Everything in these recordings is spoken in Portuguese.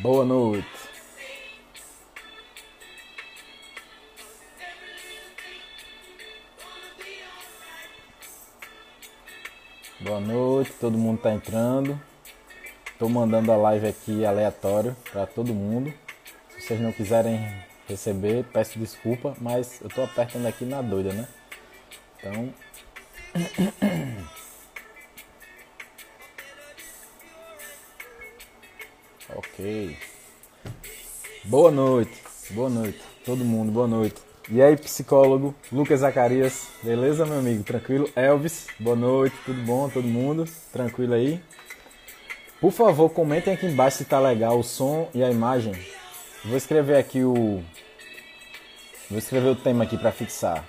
Boa noite. Boa noite, todo mundo tá entrando. Tô mandando a live aqui aleatório para todo mundo. Se vocês não quiserem receber, peço desculpa, mas eu tô apertando aqui na doida, né? Então. Boa noite, boa noite, todo mundo, boa noite. E aí, psicólogo Lucas Zacarias, beleza, meu amigo? Tranquilo? Elvis, boa noite, tudo bom, todo mundo? Tranquilo aí? Por favor, comentem aqui embaixo se tá legal o som e a imagem. Vou escrever aqui o. Vou escrever o tema aqui para fixar.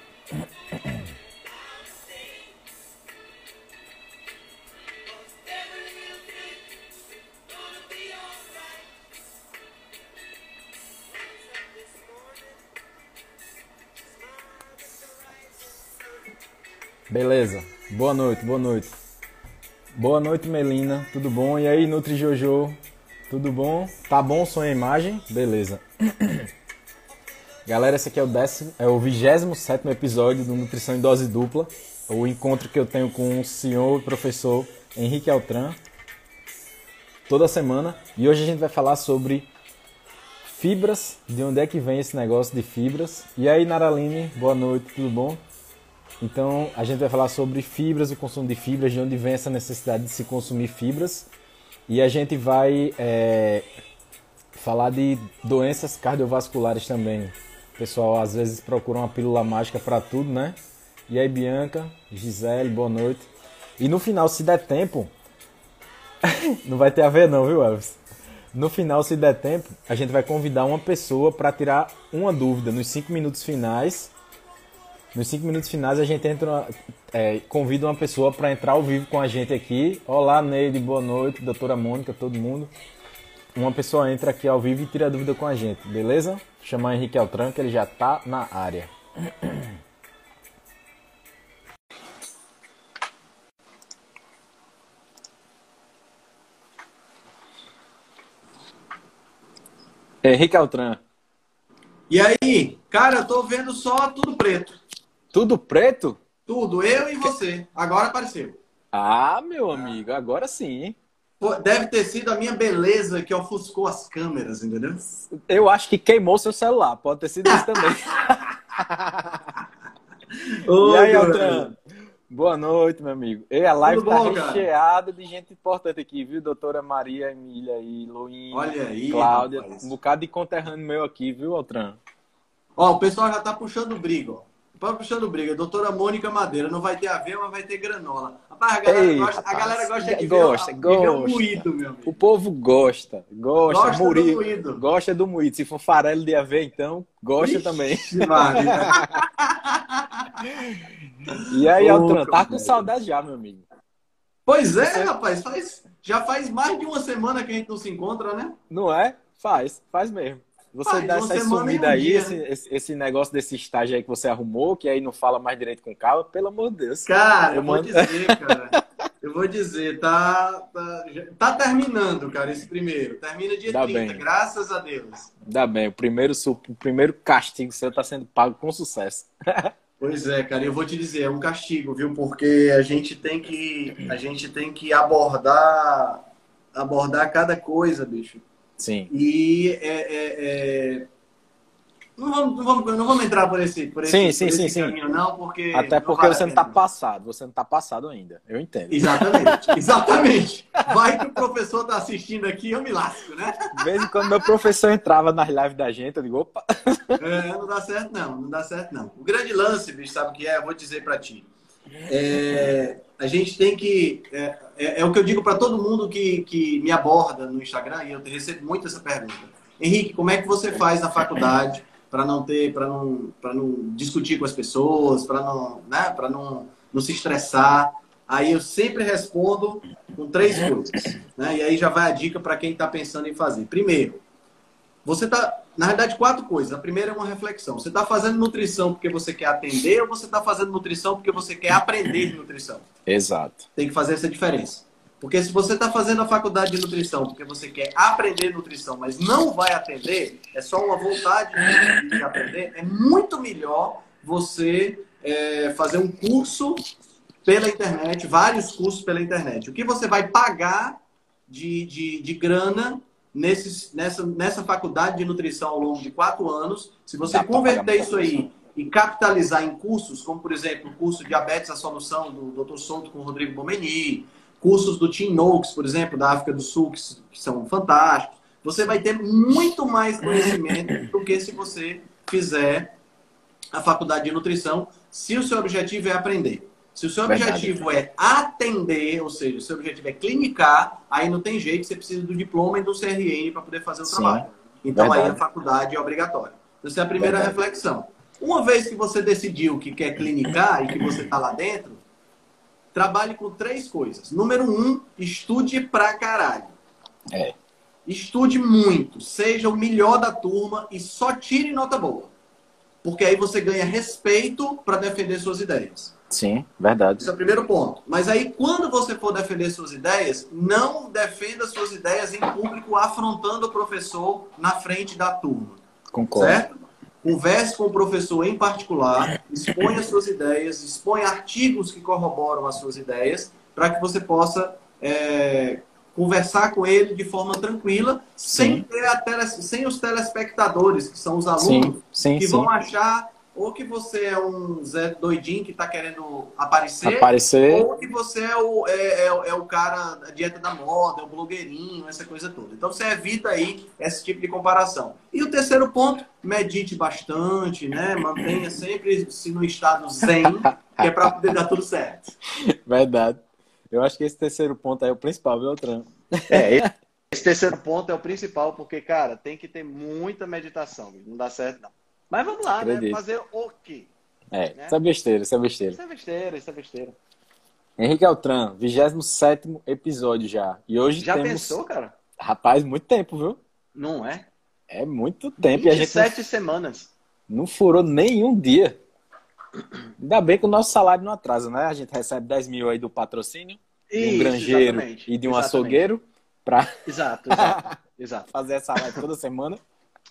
Beleza. Boa noite, boa noite. Boa noite, Melina. Tudo bom? E aí, Nutri Jojo? Tudo bom? Tá bom som e imagem? Beleza. Galera, esse aqui é o décimo, é o 27 episódio do Nutrição em Dose Dupla. O encontro que eu tenho com o senhor e professor Henrique Altran. Toda semana. E hoje a gente vai falar sobre fibras, de onde é que vem esse negócio de fibras. E aí, Naraline, boa noite, tudo bom? Então, a gente vai falar sobre fibras, o consumo de fibras, de onde vem essa necessidade de se consumir fibras. E a gente vai é, falar de doenças cardiovasculares também. O pessoal às vezes procura uma pílula mágica para tudo, né? E aí, Bianca, Gisele, boa noite. E no final, se der tempo, não vai ter a ver não, viu, Elvis? No final, se der tempo, a gente vai convidar uma pessoa para tirar uma dúvida nos cinco minutos finais nos cinco minutos finais a gente entra, é, convida uma pessoa para entrar ao vivo com a gente aqui. Olá, Neide, boa noite, doutora Mônica, todo mundo. Uma pessoa entra aqui ao vivo e tira dúvida com a gente, beleza? Vou chamar Henrique Altran, que ele já está na área. Henrique Altran. E aí, cara, eu tô vendo só tudo preto. Tudo preto? Tudo, eu e você. Agora apareceu. Ah, meu amigo, agora sim. Deve ter sido a minha beleza que ofuscou as câmeras, entendeu? Eu acho que queimou seu celular. Pode ter sido isso também. e aí, Altran? Boa noite, meu amigo. E a live Tudo tá bom, recheada de gente importante aqui, viu? Doutora Maria Emília e Luína, Olha aí, Cláudia. Rapaz. Um bocado de conterrâneo meu aqui, viu, Altran? Ó, o pessoal já tá puxando briga, ó. Para puxando briga, doutora Mônica Madeira, não vai ter aveia, mas vai ter granola. Rapaz, a galera, Ei, gosta, rapaz, a galera gosta de gosta, ver, gosta. o moído, meu amigo. O povo gosta, gosta, gosta do moído. Gosta do moído. Se for farelo de aveia, então, gosta Ixi, também. e aí, Altran, tá com saudade já, meu amigo. Pois é, Você... rapaz, faz, já faz mais de uma semana que a gente não se encontra, né? Não é? Faz, faz mesmo. Você ah, dá essa sumida aí, esse, esse, esse, negócio desse estágio aí que você arrumou, que aí não fala mais direito com calma, pelo amor de Deus. Cara, eu, eu vou mando... dizer, cara. eu vou dizer, tá, tá, tá, terminando, cara, esse primeiro. Termina dia Dá 30, bem. graças a Deus. Dá bem, o primeiro, o primeiro castigo seu tá sendo pago com sucesso. Pois é, cara, eu vou te dizer, é um castigo, viu? Porque a gente tem que, a gente tem que abordar, abordar cada coisa, bicho Sim. E é, é, é... Não, vamos, não, vamos, não vamos entrar por esse, por esse, sim, sim, por sim, sim. caminho, não, porque. Até porque você não está passado, você não está passado ainda. Eu entendo. Exatamente, exatamente. Vai que o professor está assistindo aqui eu me lasco, né? De vez em quando meu professor entrava nas lives da gente, eu digo, opa. É, não dá certo, não, não dá certo, não. O grande lance, bicho, sabe o que é? Eu vou dizer para ti. É, a gente tem que. É, é, é o que eu digo para todo mundo que, que me aborda no Instagram, e eu recebo muito essa pergunta. Henrique, como é que você faz na faculdade para não ter, para não, para não discutir com as pessoas, para não, né, para não, não se estressar? Aí eu sempre respondo com três coisas, né? E aí já vai a dica para quem está pensando em fazer. Primeiro, você está, na verdade, quatro coisas. A primeira é uma reflexão. Você está fazendo nutrição porque você quer atender ou você está fazendo nutrição porque você quer aprender de nutrição? Exato. Tem que fazer essa diferença. Porque se você está fazendo a faculdade de nutrição porque você quer aprender nutrição, mas não vai atender, é só uma vontade de aprender, é muito melhor você é, fazer um curso pela internet, vários cursos pela internet. O que você vai pagar de, de, de grana nesses, nessa, nessa faculdade de nutrição ao longo de quatro anos, se você converter isso aí e capitalizar em cursos, como por exemplo o curso Diabetes a Solução do Dr. Souto com o Rodrigo Bomeni, cursos do Tim Noakes, por exemplo, da África do Sul, que, que são fantásticos, você vai ter muito mais conhecimento do que se você fizer a faculdade de nutrição, se o seu objetivo é aprender. Se o seu Verdade. objetivo é atender, ou seja, o seu objetivo é clinicar, aí não tem jeito, você precisa do diploma e do CRN para poder fazer o Sim. trabalho. Então Verdade. aí a faculdade é obrigatória. Essa é a primeira Verdade. reflexão. Uma vez que você decidiu que quer clinicar e que você está lá dentro, trabalhe com três coisas. Número um, estude pra caralho. É. Estude muito, seja o melhor da turma e só tire nota boa. Porque aí você ganha respeito para defender suas ideias. Sim, verdade. Esse é o primeiro ponto. Mas aí, quando você for defender suas ideias, não defenda suas ideias em público afrontando o professor na frente da turma. Concordo. Certo? Converse com o professor em particular, exponha suas ideias, exponha artigos que corroboram as suas ideias, para que você possa é, conversar com ele de forma tranquila, sem, tele, sem os telespectadores, que são os alunos, sim, sim, que vão achar ou que você é um Zé doidinho que está querendo aparecer, aparecer, ou que você é o, é, é, é, o cara da dieta da moda, é o blogueirinho, essa coisa toda. Então você evita aí esse tipo de comparação. E o terceiro ponto, medite bastante, né? Mantenha sempre se no estado zen, que é para poder dar tudo certo. Verdade. Eu acho que esse terceiro ponto aí é o principal, viu, Tran? É, esse terceiro ponto é o principal, porque, cara, tem que ter muita meditação. Não dá certo, não. Mas vamos lá, né? Acredito. né? Fazer o quê? É, né? isso é besteira, isso é besteira. Isso é besteira, isso é besteira. Henrique Altran, 27 episódio já. E hoje já temos... pensou, cara? Rapaz, muito tempo, viu? Não é? É muito tempo. 27 e a gente não... semanas. Não furou nenhum dia. Ainda bem que o nosso salário não atrasa, né? A gente recebe 10 mil aí do patrocínio, Isso, de um granjeiro e de um exatamente. açougueiro para exato, exato, exato. fazer essa live toda semana.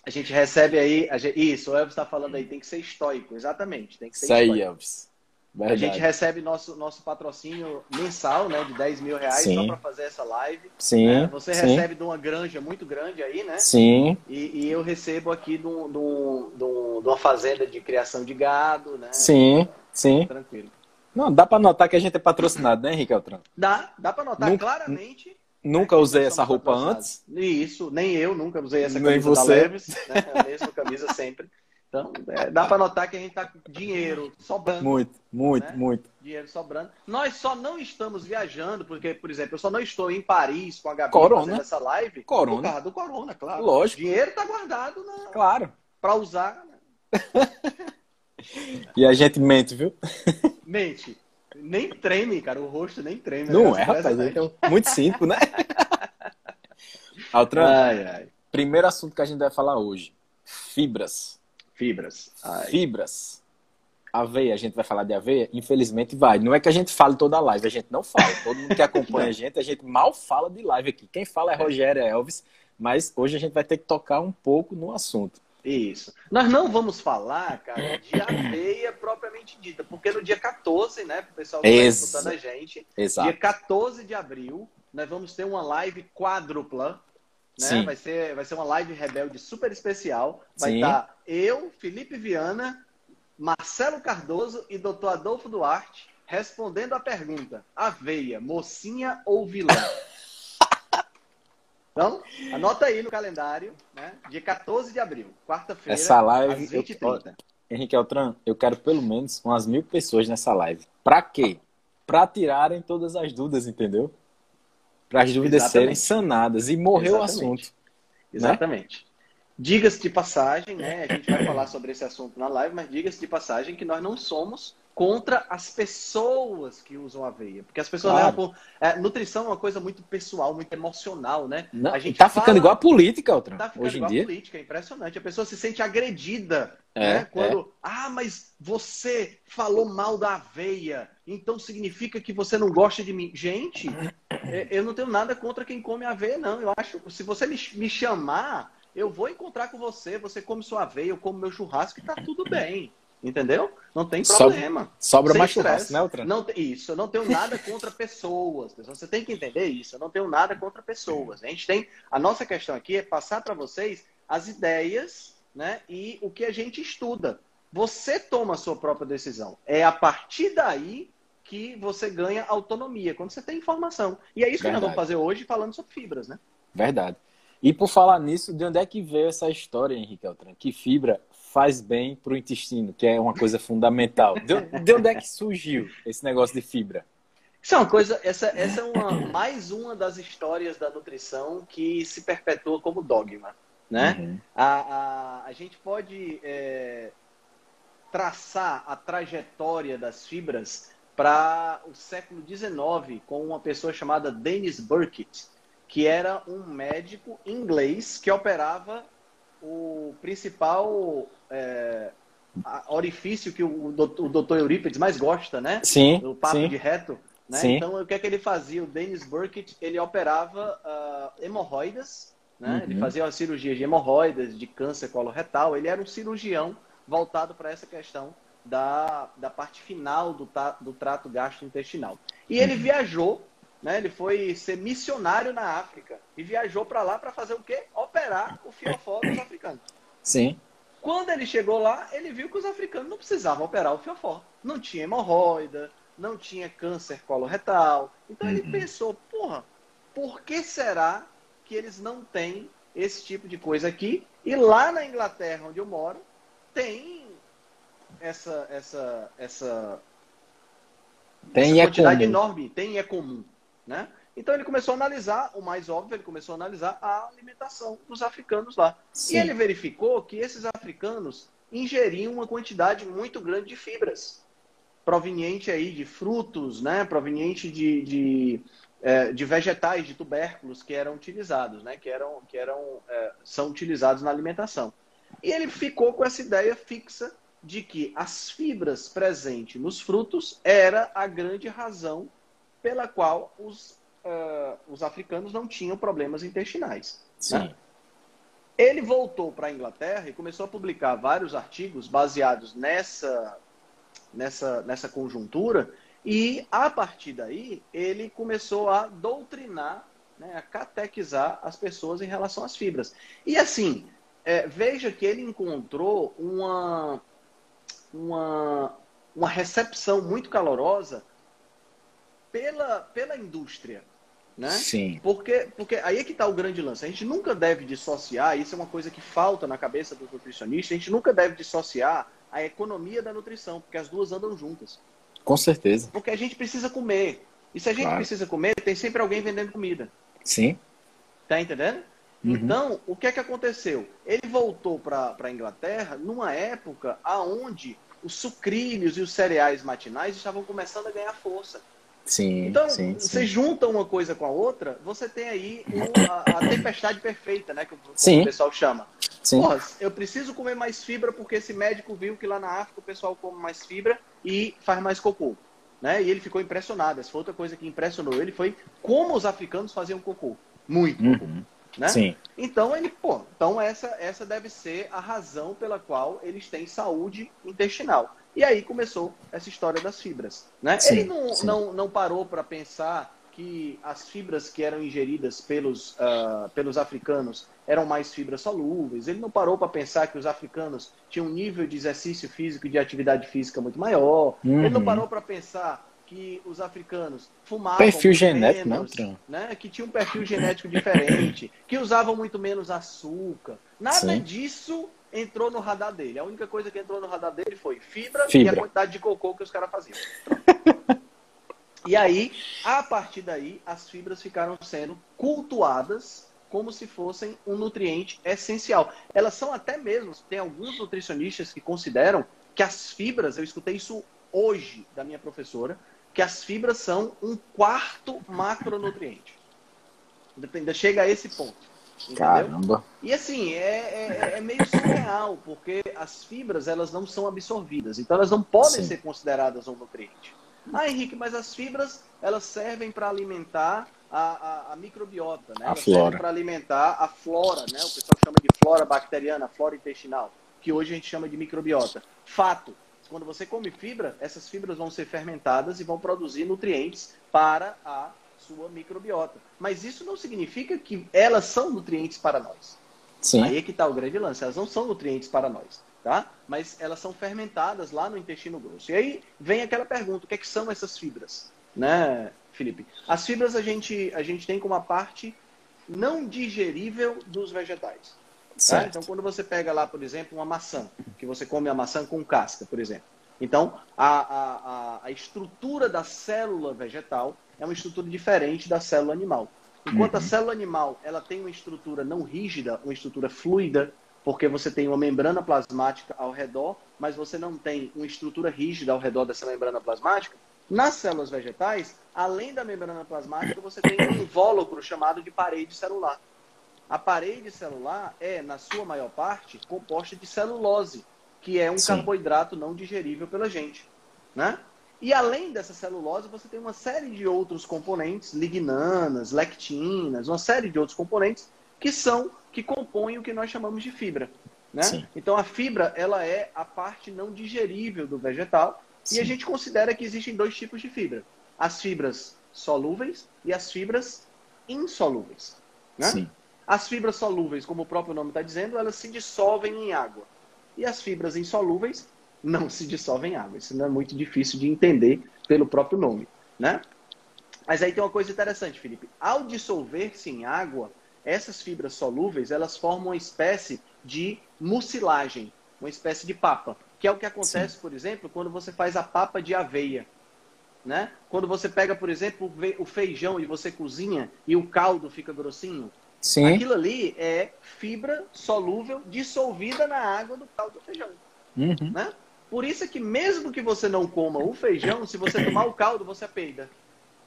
A gente recebe aí. Gente, isso, o Elvis está falando aí, tem que ser estoico, exatamente. Tem que ser Isso aí, Elvis. Verdade. A gente recebe nosso, nosso patrocínio mensal, né, de 10 mil reais sim. só para fazer essa live. Sim. Né? Você sim. recebe de uma granja muito grande aí, né? Sim. E, e eu recebo aqui de, um, de, um, de, um, de, uma fazenda de criação de gado, né? Sim, sim. Tranquilo. Não, dá para notar que a gente é patrocinado, né, Henrique Altran? Dá, dá para notar nunca, claramente. Nunca é, usei essa roupa antes. Isso, nem eu nunca usei essa camisa nem você. da Leves, né? A mesma camisa sempre. Então, é, dá para notar que a gente está com dinheiro sobrando. Muito, muito, né? muito. Dinheiro sobrando. Nós só não estamos viajando, porque, por exemplo, eu só não estou em Paris com a Gabi corona. fazendo essa live corona. por causa do Corona, claro. Lógico. O dinheiro está guardado na... claro. para usar. Né? e a gente mente, viu? Mente. Nem treme, cara. O rosto nem treme. Não é, rapaz. É muito simples, né? Altran, ai, ai. primeiro assunto que a gente vai falar hoje. Fibras. Fibras. Ai. Fibras. Aveia, a gente vai falar de aveia? Infelizmente vai. Não é que a gente fale toda a live, a gente não fala. Todo mundo que acompanha a gente, a gente mal fala de live aqui. Quem fala é Rogério Elvis, mas hoje a gente vai ter que tocar um pouco no assunto. Isso. Nós não vamos falar, cara, de aveia propriamente dita, porque no dia 14, né, o pessoal que está escutando a gente, Exato. dia 14 de abril, nós vamos ter uma live quádrupla, né? Vai ser, vai ser uma live rebelde super especial. Vai estar tá eu, Felipe Viana, Marcelo Cardoso e Dr. Adolfo Duarte respondendo a pergunta: aveia, mocinha ou vilã? Então, anota aí no calendário, né? Dia 14 de abril, quarta-feira, Essa live, às 20 eu, Henrique Altran, eu quero pelo menos umas mil pessoas nessa live. Pra quê? Pra tirarem todas as dúvidas, entendeu? Para as dúvidas Exatamente. serem sanadas. E morreu Exatamente. o assunto. Né? Exatamente. Né? Diga-se de passagem, né? A gente vai falar sobre esse assunto na live, mas diga-se de passagem que nós não somos contra as pessoas que usam aveia. Porque as pessoas claro. levam. É, nutrição é uma coisa muito pessoal, muito emocional, né? Não, a gente tá fala, ficando igual a política, outra. Tá ficando hoje igual em dia. a política, é impressionante. A pessoa se sente agredida. É, né? Quando. É. Ah, mas você falou mal da aveia. Então significa que você não gosta de mim. Gente, é, eu não tenho nada contra quem come aveia, não. Eu acho se você me, me chamar, eu vou encontrar com você, você come sua aveia, eu como meu churrasco e tá tudo bem. Entendeu? Não tem problema. Sobra, mais churrasco, né, outra? Não, isso, eu não tenho nada contra pessoas. Você tem que entender isso. Eu não tenho nada contra pessoas. A gente tem. A nossa questão aqui é passar para vocês as ideias né, e o que a gente estuda. Você toma a sua própria decisão. É a partir daí que você ganha autonomia, quando você tem informação. E é isso Verdade. que nós vamos fazer hoje falando sobre fibras, né? Verdade. E por falar nisso, de onde é que veio essa história, Henrique Altran? Que fibra faz bem para o intestino, que é uma coisa fundamental. De, de, onde é que surgiu esse negócio de fibra? Isso é uma coisa, essa, essa é uma, mais uma das histórias da nutrição que se perpetua como dogma. Né? Uhum. A, a, a gente pode é, traçar a trajetória das fibras para o século XIX com uma pessoa chamada Dennis Burkitt, que era um médico inglês que operava o principal é, orifício que o, doutor Eurípides mais gosta, né? Sim. O papo sim. de reto. Né? Sim. Então, o que é que ele fazia? O Dennis Burkitt, ele operava uh, hemorroidas, né? Uhum. Ele fazia uma cirurgia de hemorroidas, de câncer coloretal. Ele era um cirurgião voltado para essa questão da, da parte final do, do trato gastrointestinal. E ele uhum. viajou né? Ele foi ser missionário na África e viajou para lá para fazer o quê? Operar o fiofó dos africanos. Sim. Quando ele chegou lá, ele viu que os africanos não precisavam operar o fiofó. Não tinha hemorroida, não tinha câncer coloretal. Então uhum. ele pensou, porra, por que será que eles não têm esse tipo de coisa aqui? E lá na Inglaterra, onde eu moro, tem essa essa essa, tem essa quantidade é enorme, tem e é comum. Né? Então ele começou a analisar, o mais óbvio, ele começou a analisar a alimentação dos africanos lá. Sim. E ele verificou que esses africanos ingeriam uma quantidade muito grande de fibras, proveniente aí de frutos, né? proveniente de, de, é, de vegetais, de tubérculos que eram utilizados, né? que, eram, que eram, é, são utilizados na alimentação. E ele ficou com essa ideia fixa de que as fibras presentes nos frutos era a grande razão pela qual os, uh, os africanos não tinham problemas intestinais. Sim. Né? Ele voltou para a Inglaterra e começou a publicar vários artigos baseados nessa, nessa, nessa conjuntura, e a partir daí ele começou a doutrinar, né, a catequizar as pessoas em relação às fibras. E assim, é, veja que ele encontrou uma, uma, uma recepção muito calorosa pela, pela indústria. Né? Sim. Porque, porque aí é que está o grande lance. A gente nunca deve dissociar, isso é uma coisa que falta na cabeça do nutricionista, a gente nunca deve dissociar a economia da nutrição, porque as duas andam juntas. Com certeza. Porque a gente precisa comer. E se a gente claro. precisa comer, tem sempre alguém vendendo comida. Sim. Tá entendendo? Uhum. Então, o que é que aconteceu? Ele voltou para a Inglaterra numa época aonde os sucrilhos e os cereais matinais estavam começando a ganhar força. Sim, então, sim, você sim. junta uma coisa com a outra, você tem aí a, a, tempestade perfeita, né? Que sim. o pessoal chama. Sim. Porra, eu preciso comer mais fibra porque esse médico viu que lá na África o pessoal come mais fibra e faz mais cocô. Né? E ele ficou impressionado. Essa foi outra coisa que impressionou ele foi como os africanos faziam cocô. Muito uhum. cocô. Né? Sim. Então ele, pô, então essa, essa deve ser a razão pela qual eles têm saúde intestinal. E aí começou essa história das fibras. Né? Sim, Ele não, sim. não, não parou para pensar que as fibras que eram ingeridas pelos, uh, pelos africanos eram mais fibras solúveis. Ele não parou para pensar que os africanos tinham um nível de exercício físico e de atividade física muito maior. Uhum. Ele não parou para pensar que os africanos fumavam perfil genético, menos, não, né? que tinha um perfil genético diferente, que usavam muito menos açúcar. Nada Sim. disso entrou no radar dele. A única coisa que entrou no radar dele foi fibra, Fibra. e a quantidade de cocô que os caras faziam. e aí, a partir daí, as fibras ficaram sendo cultuadas como se fossem um nutriente essencial. Elas são até mesmo, tem alguns nutricionistas que consideram que as fibras, eu escutei isso hoje da minha professora, que as fibras são um quarto macronutriente. Ainda chega a esse ponto. Entendeu? Caramba. E assim, é, é, é, meio surreal, porque as fibras elas não são absorvidas, então elas não podem Sim. ser consideradas um nutriente. Ah, Henrique, mas as fibras elas servem para alimentar a, a, a, microbiota, né? A elas flora. servem para alimentar a flora, né? O pessoal chama de flora bacteriana, flora intestinal, que hoje a gente chama de microbiota. Fato, quando você come fibra, essas fibras vão ser fermentadas e vão produzir nutrientes para a sua microbiota. Mas isso não significa que elas são nutrientes para nós. Sim. Aí é que está o grande lance. Elas não são nutrientes para nós, tá? Mas elas são fermentadas lá no intestino grosso. E aí vem aquela pergunta: o que, é que são essas fibras, né, Felipe? As fibras a gente a gente tem como a parte não digerível dos vegetais. Tá? Então, quando você pega lá, por exemplo, uma maçã, que você come a maçã com casca, por exemplo. Então, a, a, a estrutura da célula vegetal é uma estrutura diferente da célula animal. Enquanto uhum. a célula animal ela tem uma estrutura não rígida, uma estrutura fluida, porque você tem uma membrana plasmática ao redor, mas você não tem uma estrutura rígida ao redor dessa membrana plasmática. Nas células vegetais, além da membrana plasmática, você tem um invólucro chamado de parede celular. A parede celular é, na sua maior parte, composta de celulose, que é um Sim. carboidrato não digerível pela gente. Né? E além dessa celulose, você tem uma série de outros componentes, lignanas, lectinas, uma série de outros componentes que são que compõem o que nós chamamos de fibra. Né? Então a fibra ela é a parte não digerível do vegetal Sim. e a gente considera que existem dois tipos de fibra: as fibras solúveis e as fibras insolúveis. Né? Sim. As fibras solúveis, como o próprio nome está dizendo, elas se dissolvem em água. E as fibras insolúveis não se dissolvem em água. Isso não é muito difícil de entender pelo próprio nome, né? Mas aí tem uma coisa interessante, Felipe. Ao dissolver-se em água, essas fibras solúveis, elas formam uma espécie de mucilagem, uma espécie de papa, que é o que acontece, Sim. por exemplo, quando você faz a papa de aveia. Né? Quando você pega, por exemplo, o feijão e você cozinha e o caldo fica grossinho, Sim. Aquilo ali é fibra solúvel dissolvida na água do caldo do feijão. Uhum. Né? Por isso é que mesmo que você não coma o feijão, se você tomar o caldo, você peida.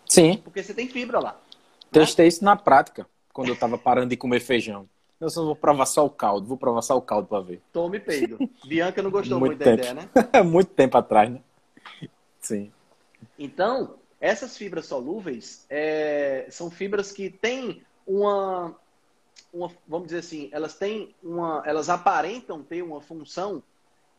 Sim. Porque você tem fibra lá. Testei né? isso na prática, quando eu tava parando de comer feijão. Eu só vou provar só o caldo, vou provar só o caldo para ver. Tome peido. Bianca não gostou muito, muito da ideia, né? muito tempo atrás, né? Sim. Então, essas fibras solúveis é, são fibras que têm uma, uma, vamos dizer assim, elas têm uma, elas aparentam ter uma função,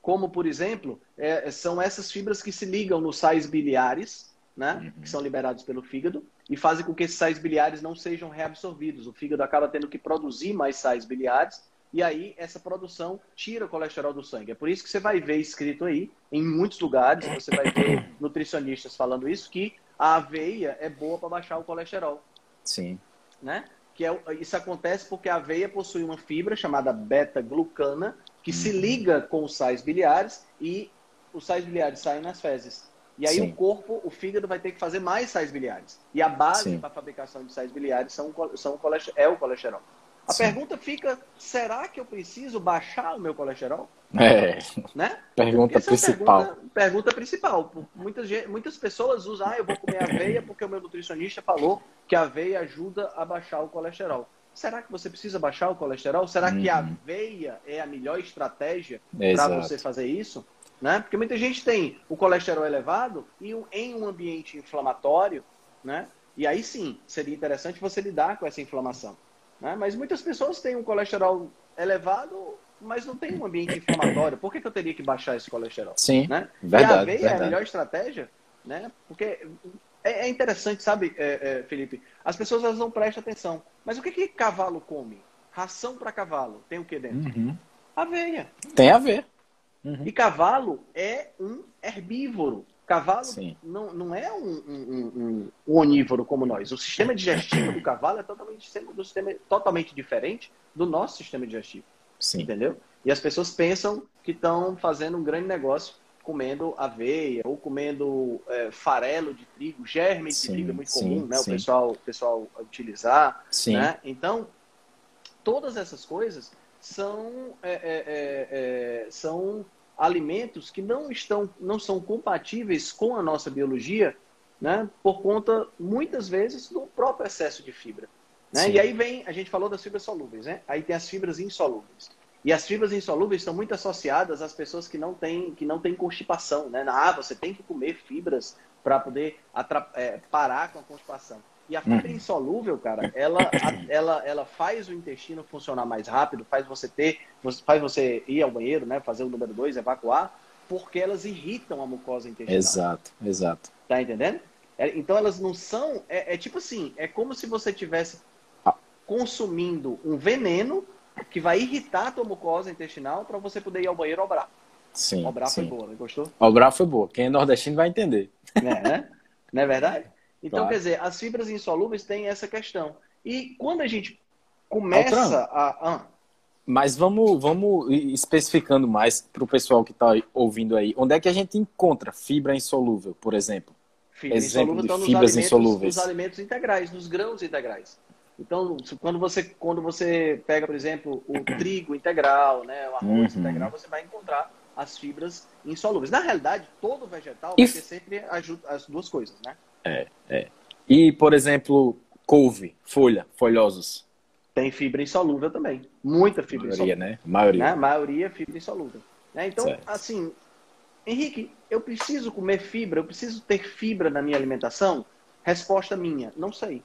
como por exemplo, é, são essas fibras que se ligam nos sais biliares, né, uhum. que são liberados pelo fígado e fazem com que esses sais biliares não sejam reabsorvidos. O fígado acaba tendo que produzir mais sais biliares e aí essa produção tira o colesterol do sangue. É por isso que você vai ver escrito aí, em muitos lugares, você vai ver nutricionistas falando isso, que a aveia é boa para baixar o colesterol. Sim. Né? Que é, isso acontece porque a aveia possui uma fibra chamada beta-glucana, que uhum. se liga com os sais biliares e os sais biliares saem nas fezes. E aí Sim. o corpo, o fígado vai ter que fazer mais sais biliares. E a base para a fabricação de sais biliares são, são, é o colesterol. A Sim. pergunta fica: será que eu preciso baixar o meu colesterol? É. Né? Pergunta principal. É pergunta, pergunta, principal. Muitas, muitas pessoas usam, ah, eu vou comer aveia porque o meu nutricionista falou que a aveia ajuda a baixar o colesterol. Será que você precisa baixar o colesterol? Será que a uhum. aveia é a melhor estratégia para você fazer isso? Né? Porque muita gente tem o colesterol elevado e em um ambiente inflamatório, né? E aí sim, seria interessante você lidar com essa inflamação. Né? Mas muitas pessoas têm um colesterol elevado, mas não tem um ambiente inflamatório. Por que, que eu teria que baixar esse colesterol? Sim, né? verdade. E a aveia verdade. é a melhor estratégia, né? Porque é, é interessante, sabe, é, é, Felipe? As pessoas elas não prestam atenção. Mas o que, que cavalo come? Ração para cavalo. Tem o que dentro? Uhum. Aveia. Tem a ver. Uhum. E cavalo é um herbívoro. Cavalo não, não é um, um, um, onívoro como nós. O sistema digestivo do cavalo é totalmente, do sistema, totalmente diferente do nosso sistema digestivo. Sim. Entendeu? E as pessoas pensam que estão fazendo um grande negócio comendo aveia ou comendo é, farelo de trigo, germe de sim, trigo é muito sim, comum, né? Sim. O pessoal, pessoal utilizar. Né? Então, todas essas coisas são, é, é, é, é são alimentos que não estão, não são compatíveis com a nossa biologia, né? Por conta muitas vezes do próprio excesso de fibra. Né? E aí vem, a gente falou das fibras solúveis, né? Aí tem as fibras insolúveis. E as fibras insolúveis estão muito associadas às pessoas que não têm, que não têm constipação, né? Ah, você tem que comer fibras para poder é, parar com a constipação. E a fibra uhum. insolúvel, cara, ela, ela, ela faz o intestino funcionar mais rápido, faz você ter, faz você ir ao banheiro, né? Fazer o número dois, evacuar, porque elas irritam a mucosa intestinal. Exato, exato. Tá entendendo? É, então elas não são. É, é tipo assim, é como se você tivesse consumindo um veneno que vai irritar a tua mucosa intestinal para você poder ir ao banheiro obrar. Sim. Obrar sim. foi boa, né? Gostou? Obrar foi boa. Quem é nordestino vai entender. É, né? Não é verdade? Então, claro. quer dizer, as fibras insolúveis têm essa questão. E quando a gente começa Altran, a. Ah. Mas vamos, vamos especificando mais para o pessoal que está ouvindo aí. Onde é que a gente encontra fibra insolúvel, por exemplo? Fibra exemplo insolúvel de fibras nos insolúveis. Nos alimentos integrais, nos grãos integrais. Então, quando você, quando você pega, por exemplo, o trigo integral, né, o arroz uhum. integral, você vai encontrar as fibras insolúveis. Na realidade, todo vegetal vai ter sempre as duas coisas, né? É, é. E, por exemplo, couve, folha, folhosos. Tem fibra insolúvel também. Muita fibra maioria, insolúvel. Né? Maioria, né? Maioria fibra insolúvel. Né? Então, certo. assim, Henrique, eu preciso comer fibra, eu preciso ter fibra na minha alimentação? Resposta minha, não sei.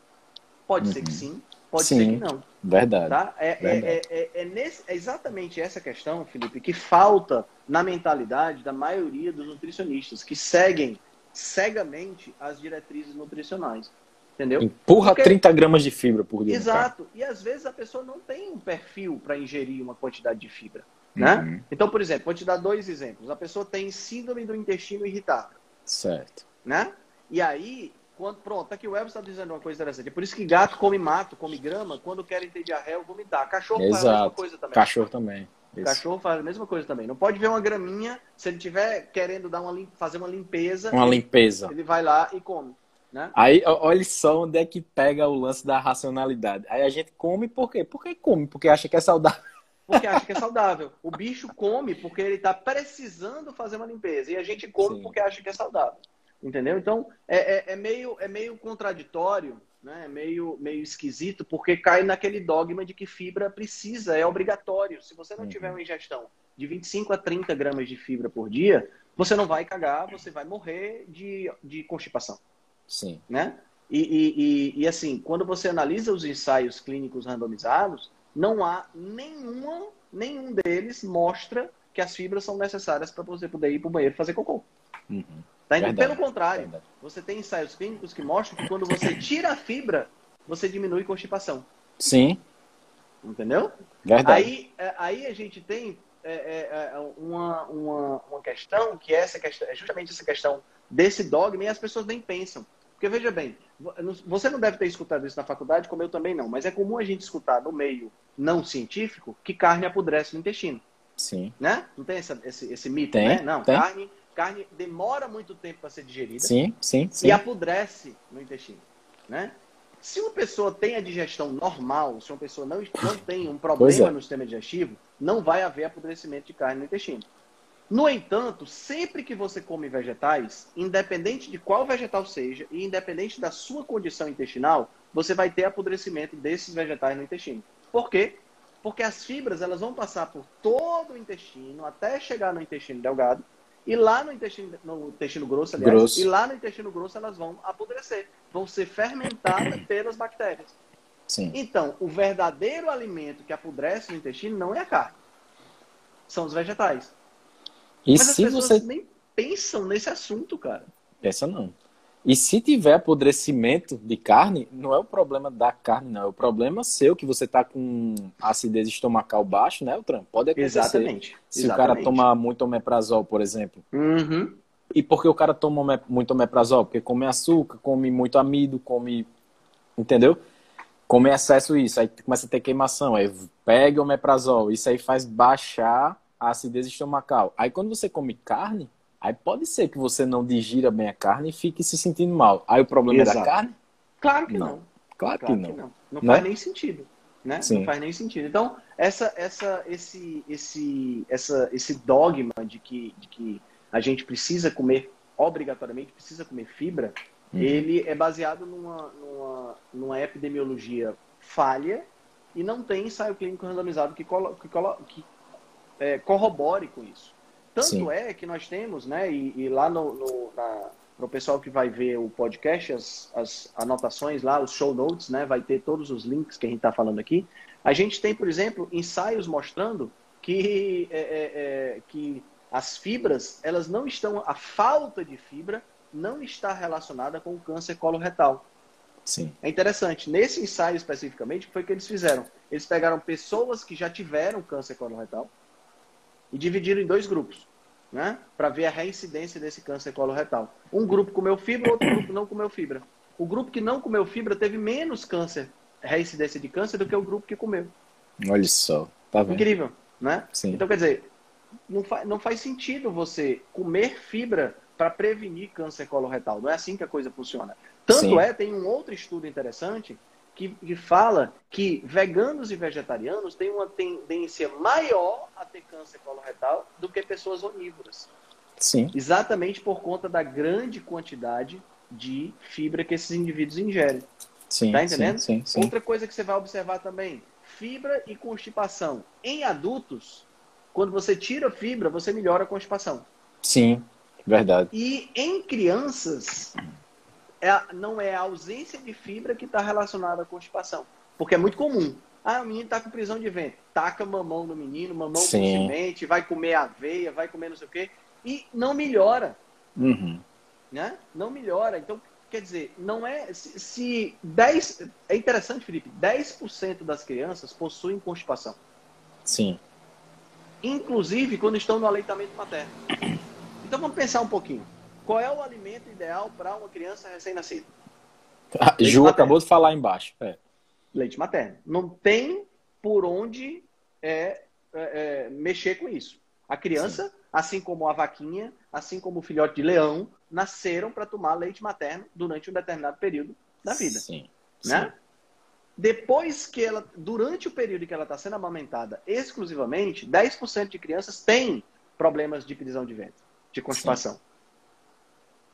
Pode uhum. ser que uhum. sim, pode sim, ser que não. Verdade. Tá? É, é verdade. É, é, é, nesse, é exatamente essa questão, Felipe, que falta na mentalidade da maioria dos nutricionistas, que seguem cegamente as diretrizes nutricionais. Entendeu? Empurra Porque... 30 gramas de fibra por dia. Exato. E às vezes a pessoa não tem um perfil para ingerir uma quantidade de fibra. Né? Uhum. Então, por exemplo, vou te dar dois exemplos. A pessoa tem síndrome do intestino irritável. Certo. Né? E aí, quando, pronto, aqui o Elvis está dizendo uma coisa interessante. É por isso que gato come mato, come grama, quando querem ter diarreia ou vomitar. Cachorro Exato. faz a mesma coisa também. Cachorro também. Isso. Cachorro faz a mesma coisa também. Não pode ver uma graminha, se ele tiver querendo dar uma, fazer uma limpeza. Uma limpeza. Ele vai lá e come. Né? Aí, olha só onde é que pega o lance da racionalidade. Aí a gente come por quê? Porque come, porque acha que é saudável. Porque acha que é saudável. O bicho come porque ele está precisando fazer uma limpeza. E a gente come Sim. porque acha que é saudável. Entendeu? Então, é, é, é, meio, é meio contraditório né, meio, meio esquisito, porque cai naquele dogma de que fibra precisa, é obrigatório. Se você não uhum. tiver uma ingestão de 25 a 30 gramas de fibra por dia, você não vai cagar, você vai morrer de, de constipação. Sim. Né? E, e, e, e assim, quando você analisa os ensaios clínicos randomizados, não há nenhuma, nenhum deles mostra que as fibras são necessárias para você poder ir para o banheiro fazer cocô. Uhum. Tá? Pelo contrário, Verdade. você tem ensaios clínicos que mostram que quando você tira a fibra, você diminui constipação. Sim. Entendeu? Verdade. Aí, é, aí a gente tem é, é, uma, uma, uma questão que é, essa questão, justamente essa questão desse dogma e as pessoas nem pensam. Porque veja bem, você não deve ter escutado isso na faculdade, como eu também não, mas é comum a gente escutar no meio não científico que carne apodrece no intestino. Sim. Né? Não tem essa, esse, esse mito, tem, né? Não, tem. carne carne demora muito tempo para ser digerida. Sim, sim, sim. E apodrece no intestino, né? Se uma pessoa tem a digestão normal, se uma pessoa não, não tem um problema é. no sistema digestivo, não vai haver apodrecimento de carne no intestino. No entanto, sempre que você come vegetais, independente de qual vegetal seja e independente da sua condição intestinal, você vai ter apodrecimento desses vegetais no intestino. Por quê? Porque as fibras elas vão passar por todo o intestino até chegar no intestino delgado e lá no intestino, no intestino grosso, aliás, grosso. e lá no intestino grosso elas vão apodrecer, vão ser fermentadas pelas bactérias. Sim. Então, o verdadeiro alimento que apodrece no intestino não é a carne, são os vegetais. E Mas se as pessoas você nem pensam nesse assunto, cara. Pensa não. E se tiver apodrecimento de carne, não é o problema da carne, não. É o problema seu, que você está com acidez estomacal baixo, né, o Tram? Pode acontecer. Exatamente. Se Exatamente. o cara toma muito omeprazol, por exemplo. Uhum. E por que o cara toma muito omeprazol? Porque come açúcar, come muito amido, come... Entendeu? Come excesso isso, aí começa a ter queimação, aí pega o omeprazol, isso aí faz baixar a acidez estomacal. Aí quando você come carne, Aí pode ser que você não digira bem a carne e fique se sentindo mal. Aí o problema Exato. é da carne? Claro que não. não. Claro, claro, que não. Que não. Não, não faz nem sentido. Né? Não faz nem sentido. Então, essa, essa, esse, esse, essa, esse dogma de que, de que a gente precisa comer, obrigatoriamente precisa comer fibra, uhum. ele é baseado numa, numa, numa epidemiologia falha e não tem ensaio clínico randomizado que, colo, que, colo, que é, corrobore com isso. Tanto Sim. é que nós temos, né, e, e lá no, no para o pessoal que vai ver o podcast, as, as, anotações lá, os show notes, né, vai ter todos os links que a gente está falando aqui. A gente tem, por exemplo, ensaios mostrando que, é, é, é, que as fibras, elas não estão, a falta de fibra não está relacionada com o câncer coloretal. Sim. É interessante. Nesse ensaio especificamente, o que foi que eles fizeram? Eles pegaram pessoas que já tiveram câncer coloretal e dividiram em dois grupos, né? Para ver a reincidência desse câncer coloretal. Um grupo comeu fibra, outro grupo não comeu fibra. O grupo que não comeu fibra teve menos câncer, reincidência de câncer do que o grupo que comeu. Olha só, tá vendo? Incrível, né? Sim. Então, quer dizer, não, fa não faz sentido você comer fibra para prevenir câncer coloretal. Não é assim que a coisa funciona. Tanto Sim. é, tem um outro estudo interessante que, que fala que veganos e vegetarianos têm uma tendência maior a ter câncer coloretal do que pessoas onívoras. Sim. Exatamente por conta da grande quantidade de fibra que esses indivíduos ingerem. Sim, tá entendendo? Sim, sim, sim. Outra coisa que você vai observar também, fibra e constipação. Em adultos, quando você tira fibra, você melhora a constipação. Sim, verdade. E em crianças, é, não é a ausência de fibra que está relacionada à constipação. Porque é muito comum. Ah, o menino está com prisão de ventre. Taca mamão no menino, mamão Sim. com semente, vai comer aveia, vai comer não sei o quê. E não melhora. Uhum. Né? Não melhora. Então, quer dizer, não é. Se, se 10. É interessante, Felipe, 10% das crianças possuem constipação. Sim inclusive quando estão no aleitamento materno. Então vamos pensar um pouquinho. Qual é o alimento ideal para uma criança recém-nascida? Ah, Ju materno. acabou de falar embaixo. É. Leite materno. Não tem por onde é, é, é, mexer com isso. A criança, Sim. assim como a vaquinha, assim como o filhote de leão, nasceram para tomar leite materno durante um determinado período da vida. Sim. Né? Sim. Depois que ela, durante o período que ela está sendo amamentada exclusivamente, 10% de crianças têm problemas de prisão de ventre, de constipação. Sim.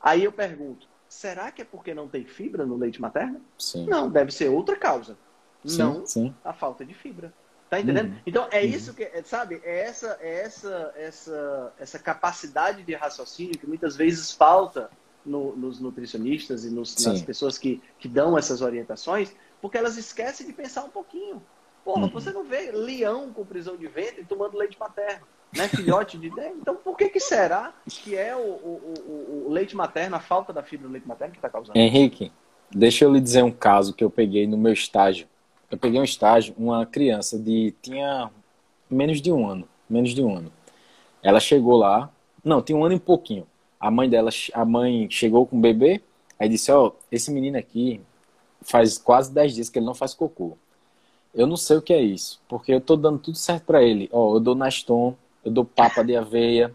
Aí eu pergunto, será que é porque não tem fibra no leite materno? Sim. Não, deve ser outra causa. Sim, não sim. a falta de fibra. Tá entendendo? Uhum. Então é uhum. isso que, é, sabe, é essa, é essa, essa, essa capacidade de raciocínio que muitas vezes falta no, nos nutricionistas e nos, nas pessoas que, que dão essas orientações, porque elas esquecem de pensar um pouquinho. Porra, uhum. você não vê leão com prisão de ventre tomando leite materno, né? Filhote de. Então, por que, que será que é o, o, o, leite materno, a falta da fibra no leite materno que está causando? Henrique, deixa eu lhe dizer um caso que eu peguei no meu estágio. Eu peguei um estágio, uma criança de. tinha menos de um ano. Menos de um ano. Ela chegou lá. Não, tinha um ano e pouquinho. A mãe dela, a mãe chegou com o bebê, aí disse, ó, oh, esse menino aqui, faz quase 10 dias que ele não faz cocô. Eu não sei o que é isso, porque eu tô dando tudo certo para ele. Ó, eu dou Naston, eu dou papa de aveia,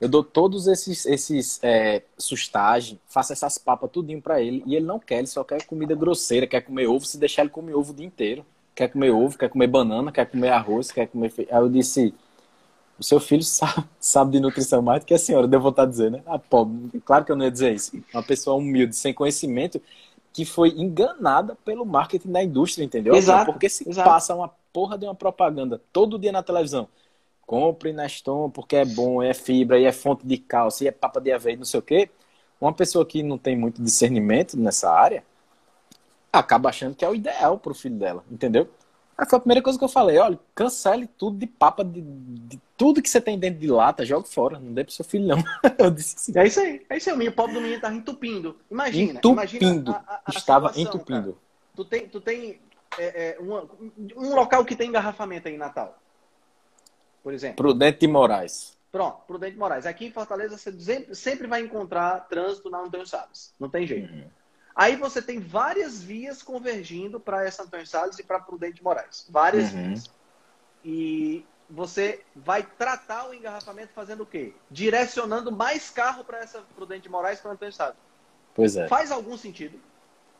eu dou todos esses esses é, sustagem, faço essas papas tudinho para ele e ele não quer, ele só quer comida grosseira, quer comer ovo, se deixar ele comer ovo o dia inteiro. Quer comer ovo, quer comer banana, quer comer arroz, quer comer. Fe... Aí eu disse: o seu filho sabe, sabe de nutrição mais do que a senhora, devo voltar a dizer, né? Ah, pobre, claro que eu não ia dizer isso. Uma pessoa humilde, sem conhecimento, que foi enganada pelo marketing da indústria, entendeu? Exato, porque se exato. passa uma porra de uma propaganda todo dia na televisão. Compre Neston porque é bom, é fibra, e é fonte de cálcio, e é papa de aveia, não sei o quê. Uma pessoa que não tem muito discernimento nessa área acaba achando que é o ideal para o filho dela, entendeu? Aí foi a primeira coisa que eu falei, olha, cancele tudo de papa, de, de tudo que você tem dentro de lata, joga fora, não dê pro seu filho não. eu disse assim. É isso aí, é isso aí, o pobre do menino tava entupindo. Imagina, entupindo. imagina a, a, a Estava situação, entupindo. Cara. Tu tem, tu tem é, é, uma, um local que tem engarrafamento aí em Natal, por exemplo. Prudente de Moraes. Pronto, Prudente de Moraes. Aqui em Fortaleza você sempre, vai encontrar trânsito na Antônio Salles, não tem jeito. Uhum. Aí você tem várias vias convergindo para essa Antônio Salles e para Prudente de Moraes. Várias uhum. vias. E você vai tratar o engarrafamento fazendo o quê? Direcionando mais carro para essa Prudente de Moraes para Antônio Salles. Pois é. Faz algum sentido?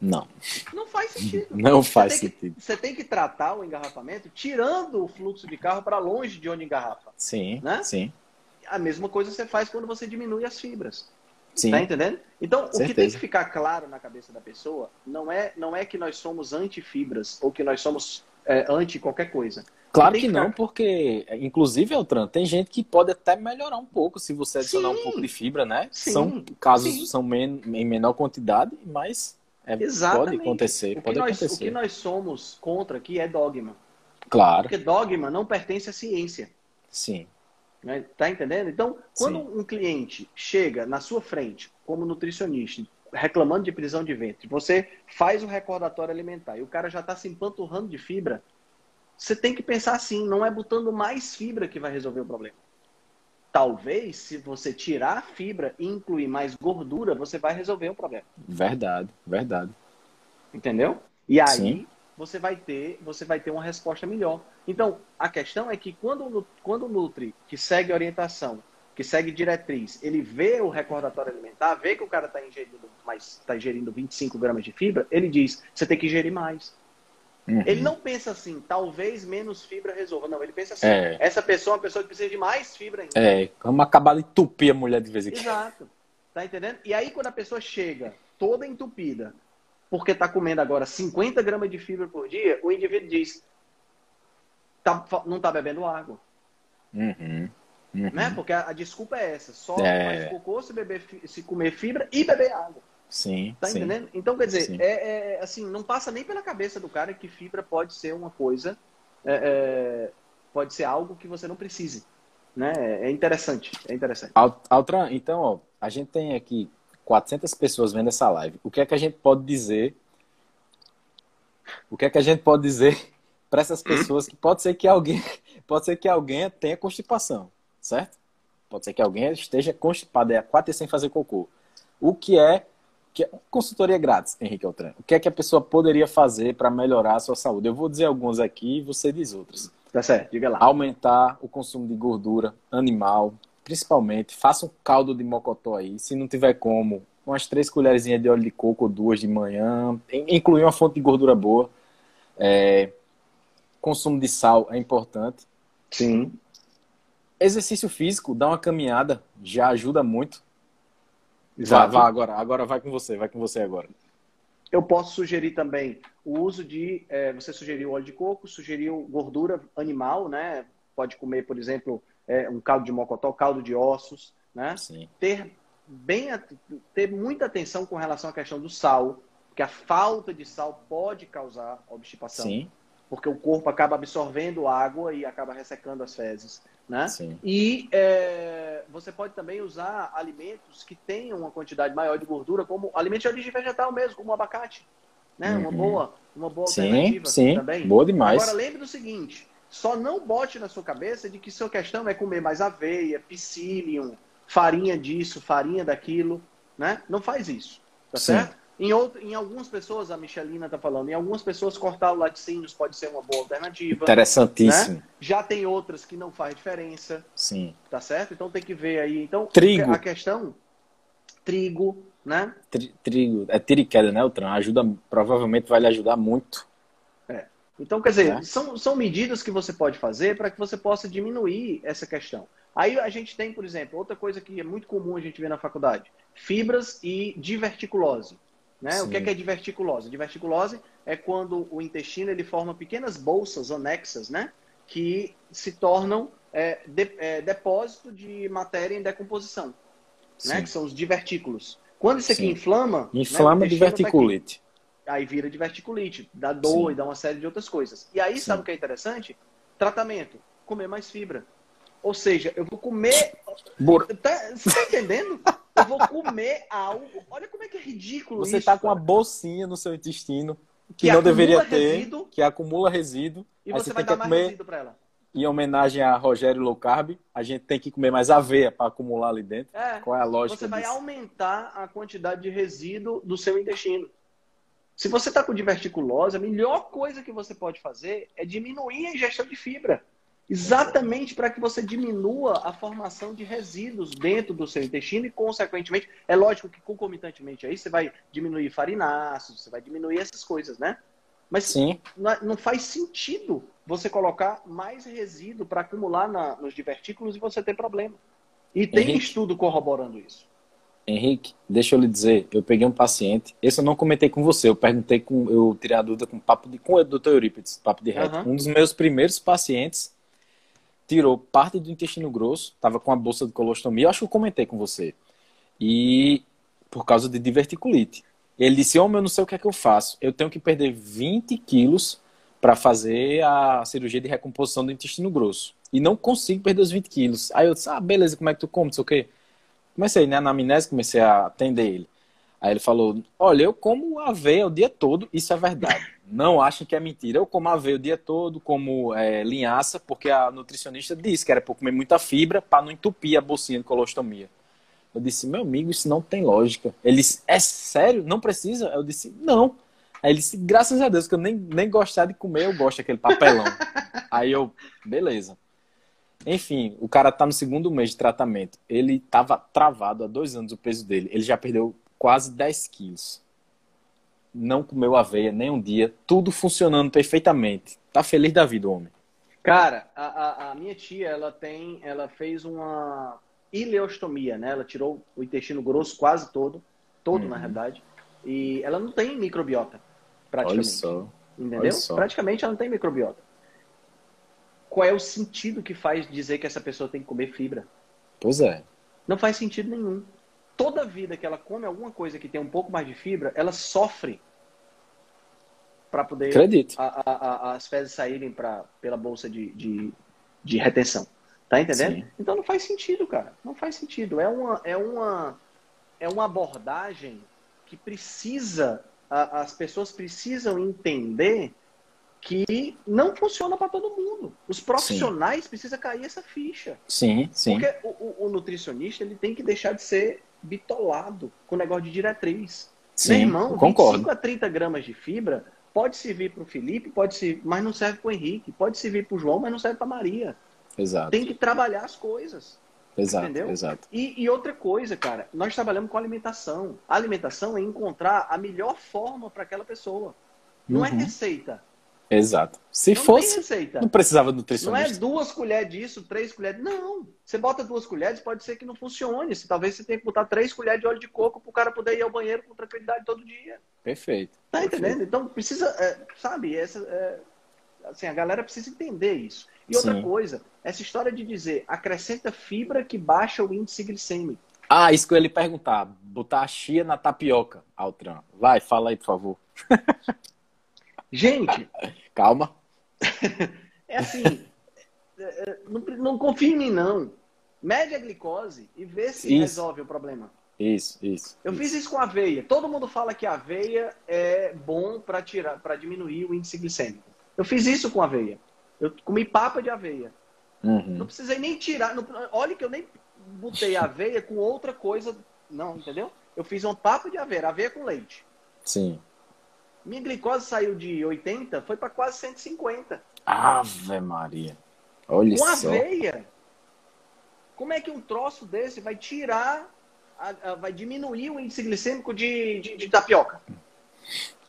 Não. Não faz sentido. Não faz você sentido. Que, você tem que tratar o engarrafamento tirando o fluxo de carro para longe de onde engarrafa. Sim, né? sim. A mesma coisa você faz quando você diminui as fibras. Sim. Tá entendendo? Então, Certeza. o que tem que ficar claro na cabeça da pessoa não é, não é que nós somos anti-fibras ou que nós somos é, anti qualquer coisa. Claro que que não, porque, inclusive, Eltran, tem gente que pode até melhorar um pouco se você adicionar Sim. um pouco de fibra, né? Sim, São casos, sim. são men em menor quantidade, mas é, pode Exatamente. acontecer, O que, pode nós, acontecer. o que nós somos contra aqui é dogma. Claro, Porque dogma não pertence à ciência. sim, Né? Tá entendendo? Então, quando Sim. um cliente chega na sua frente, como nutricionista, reclamando de prisão de ventre, você faz o recordatório alimentar e o cara já está se empanturrando de fibra, você tem que pensar assim, não é botando mais fibra que vai resolver o problema. Talvez, se você tirar a fibra e incluir mais gordura, você vai resolver o problema. verdade, verdade. Entendeu? E aí Sim. você vai ter, você vai ter uma resposta melhor. Então, a questão é que quando, quando o Nutri, que segue orientação, que segue diretriz, ele vê o recordatório alimentar, vê que o cara está ingerindo mais, tá ingerindo 25 gramas de fibra, ele diz, você tem que ingerir mais. Uhum. Ele não pensa assim, talvez menos fibra resolva. Não, ele pensa assim, É. essa pessoa é uma pessoa que precisa de mais fibra ainda. É, vamos acabar de entupir a mulher de vez em quando. Exato. Tá entendendo? E aí, quando a pessoa chega toda entupida, porque tá comendo agora 50 gramas de fibra por dia, o indivíduo diz: tá, não tá bebendo água. Uhum. Uhum. Né? Porque a, a desculpa é essa: só É. faz cocô se, beber, se comer fibra e beber água. Sim, Tá sim. entendendo? Então, quer dizer, é, é, assim, não passa nem pela cabeça do cara que fibra pode ser uma coisa, é, é, pode ser algo que você não precise. Né? É interessante, é interessante. Alt- Altran, então, ó, a gente tem aqui 400 pessoas vendo essa live. O que é que a gente pode dizer? O que é que a gente pode dizer para essas pessoas que pode ser que alguém, pode ser que alguém tenha constipação, certo? Pode ser que alguém esteja constipado, é há quatro sem fazer cocô. O que é que é consultoria grátis, Henrique Altran? O que é que a pessoa poderia fazer para melhorar a sua saúde? Eu vou dizer alguns aqui e você diz outros Tá certo, diga lá. aumentar o consumo de gordura animal, principalmente. Faça um caldo de mocotó aí. Se não tiver como, umas três colherzinhas de óleo de coco ou duas de manhã. In- Incluir uma fonte de gordura boa. É, Consumo de sal é importante. Sim. Exercício físico, dar uma caminhada, já ajuda muito. Vá, Exato. vá agora. Agora vai com você, vai com você agora. Eu posso sugerir também o uso de. eh, você sugeriu óleo de coco, sugeriu gordura animal, né? Pode comer, por exemplo, eh, um caldo de mocotó, caldo de ossos, né? Sim. Ter, bem, ter muita atenção com relação à questão do sal, porque a falta de sal pode causar obstipação, Sim, porque o corpo acaba absorvendo água e acaba ressecando as fezes, né? sim. E é, você pode também usar alimentos que tenham uma quantidade maior de gordura, como alimentos de origem vegetal mesmo, como o abacate. Né? Uma Uhum. boa, uma boa Sim, alternativa sim. também. Boa demais. Agora lembre do seguinte: só não bote na sua cabeça de que sua questão é comer mais aveia, psyllium, farinha disso, farinha daquilo. Né? Não faz isso. Tá certo? Em, outro, em algumas pessoas, a Michelina está falando, em algumas pessoas cortar o laticínios pode ser uma boa alternativa. Interessantíssimo. Já tem outras que não faz diferença. Sim. Tá certo? Então tem que ver aí. Então, Trigo. a questão, trigo, né? Tri- Trigo, é tiriqueda, né, Altran? Ajuda, provavelmente vai lhe ajudar muito. Então, quer dizer, É. são, são medidas que você pode fazer para que você possa diminuir essa questão. Aí a gente tem, por exemplo, outra coisa que é muito comum a gente ver na faculdade: fibras e diverticulose. Né? O que é, que é diverticulose? Diverticulose é quando o intestino ele forma pequenas bolsas anexas, né? Que se tornam é, de- é, depósito de matéria em decomposição. né? Sim. Que são os divertículos. Quando isso aqui Sim. inflama, né, Inflama de intestino tá aí vira diverticulite, dá dor Sim. e dá uma série de outras coisas. E aí, sabe o que é interessante? Tratamento, comer mais fibra. Ou seja, eu vou comer. Bor- Tá, você tá entendendo? Eu vou comer algo. Olha como é que é ridículo Você isso. tá com uma cara. bolsinha no seu intestino que, Que não deveria ter, resíduo. que acumula resíduo. E você você vai tem dar que mais comer, resíduo ela. em homenagem a Rogério Low Carb, a gente tem que comer mais aveia para acumular ali dentro. É. Qual é a lógica Você vai disso? aumentar a quantidade de resíduo do seu intestino. Se você está com diverticulose, a melhor coisa que você pode fazer é diminuir a ingestão de fibra. Exatamente para que você diminua a formação de resíduos dentro do seu intestino e, consequentemente, é lógico que concomitantemente aí você vai diminuir farináceos, você vai diminuir essas coisas, né? Mas Sim. não faz sentido você colocar mais resíduo para acumular na, nos divertículos e você ter problema. E tem Henrique, estudo corroborando isso. Henrique, deixa eu lhe dizer, eu peguei um paciente, esse eu não comentei com você, eu perguntei com, eu tirei a dúvida com o papo de, com o doutor Eurípides, papo de reto. Uhum. Um dos meus primeiros pacientes tirou parte do intestino grosso, estava com a bolsa de colostomia, eu acho que eu comentei com você. E por causa de diverticulite. Ele disse: Homem, eu não sei o que é que eu faço. Eu tenho que perder 20 quilos para fazer a cirurgia de recomposição do intestino grosso. E não consigo perder os 20 quilos. Aí eu disse: Ah, beleza, como é que tu come? Não sei o quê. Comecei, né, na amnésia, comecei a atender ele. Aí ele falou: Olha, eu como aveia o dia todo, isso é verdade. Não achem que é mentira. Eu como aveia o dia todo, como é, linhaça, porque a nutricionista disse que era para comer muita fibra para não entupir a bolsinha de colostomia. Eu disse: Meu amigo, isso não tem lógica. Ele disse: É sério? Não precisa? Eu disse: Não. Aí ele disse: Graças a Deus, que eu nem, nem gostar de comer, eu gosto daquele papelão. Aí eu: Beleza. Enfim, o cara tá no segundo mês de tratamento. Ele tava travado há dois anos o peso dele. Ele já perdeu quase 10 quilos. Não comeu aveia nem um dia, tudo funcionando perfeitamente. Tá feliz da vida, homem. Cara, a, a, a minha tia, ela tem, ela fez uma ileostomia, né? Ela tirou o intestino grosso quase todo, todo uhum. na realidade, e ela não tem microbiota, praticamente. Olha só. Entendeu? Olha só. Praticamente ela não tem microbiota. Qual é o sentido que faz dizer que essa pessoa tem que comer fibra? Pois é. Não faz sentido nenhum toda vida que ela come alguma coisa que tem um pouco mais de fibra, ela sofre para poder a, a, a, as fezes saírem pra, pela bolsa de, de, de retenção. Tá entendendo? Sim. Então não faz sentido, cara. Não faz sentido. É uma, é uma, é uma abordagem que precisa, as pessoas precisam entender que não funciona para todo mundo. Os profissionais sim. precisam cair essa ficha. Sim, sim. Porque o, o, o, nutricionista ele tem que deixar de ser bitolado com o negócio de diretriz. Sim, Meu irmão, concordo. 25 a 30 gramas de fibra pode servir para o Felipe, pode servir, mas não serve para o Henrique. Pode servir para o João, mas não serve para Maria. Exato. Tem que trabalhar as coisas. Exato, entendeu? exato. E, e, outra coisa, cara, nós trabalhamos com alimentação. A alimentação é encontrar a melhor forma para aquela pessoa. Não é uhum. é receita. Exato. Se não fosse, não precisava de nutricionista. Não é duas colheres disso, três colheres. Não. Você bota duas colheres, pode ser que não funcione. Talvez você tenha que botar três colheres de óleo de coco para o cara poder ir ao banheiro com tranquilidade todo dia. Perfeito. Tá Perfeito. entendendo? Então precisa, é, sabe, essa, é, assim, a galera precisa entender isso. E outra Sim. coisa, essa história de dizer acrescenta fibra que baixa o índice glicêmico. Ah, isso que eu ia lhe perguntar. Botar a chia na tapioca, Altran. Vai, fala aí, por favor. Gente. Calma. é assim. É, é, não, não confia em mim, não. Mede a glicose e vê se isso. resolve o problema. Isso, isso. Eu isso. fiz isso com aveia. Todo mundo fala que aveia é bom para tirar, para diminuir o índice glicêmico. Eu fiz isso com aveia. Eu comi papa de aveia. Uhum. Não precisei nem tirar. Não, olha que eu nem botei aveia com outra coisa. Não, entendeu? Eu fiz um papo de aveia, aveia com leite. Sim. Minha glicose saiu de 80, foi para quase 150. Ave Maria. Olha Com só. aveia. Como é que um troço desse vai tirar, a, a, vai diminuir o índice glicêmico de, de, de tapioca?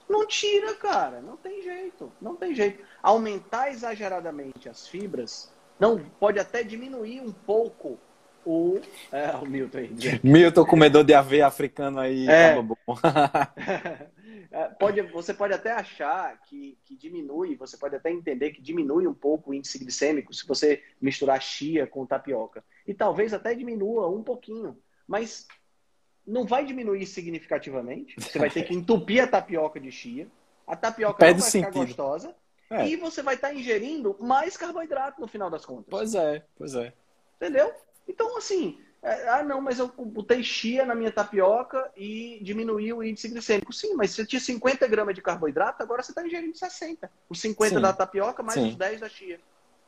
Não tira, cara. Não tem jeito. Não tem jeito. Aumentar exageradamente as fibras não pode até diminuir um pouco o. É, o Milton aí. Milton, comedor de aveia africano aí. É. Tá bom. É, pode, você pode até achar que, que diminui, você pode até entender que diminui um pouco o índice glicêmico se você misturar chia com tapioca. E talvez até diminua um pouquinho. Mas não vai diminuir significativamente. Você vai ter que entupir a tapioca de chia. A tapioca Pede não vai sentido. ficar gostosa. É. E você vai estar ingerindo mais carboidrato no final das contas. Pois é, pois é. Entendeu? Então, assim, ah, não, mas eu botei chia na minha tapioca e diminuiu o índice glicêmico. Sim, mas você tinha 50 gramas de carboidrato, agora você está ingerindo 60. Os 50 Sim. da tapioca mais Sim. os 10 da chia.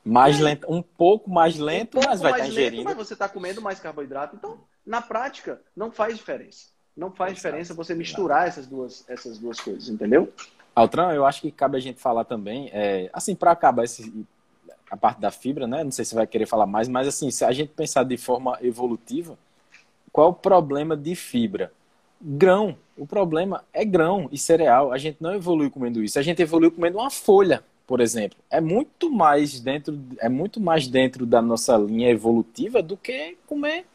Mais lento, um pouco mais lento, um mas vai estar tá ingerindo. Mas você está comendo mais carboidrato. Então, na prática, não faz diferença. Não faz Exato. diferença você misturar essas duas, essas duas coisas, entendeu? Altran, eu acho que cabe a gente falar também, é, assim, para acabar esse, a parte da fibra, né? Não sei se vai querer falar mais, mas assim, se a gente pensar de forma evolutiva, qual o problema de fibra? Grão. O problema é grão e cereal. A gente não evoluiu comendo isso. A gente evoluiu comendo uma folha, por exemplo. É muito mais dentro, é muito mais dentro da nossa linha evolutiva do que comer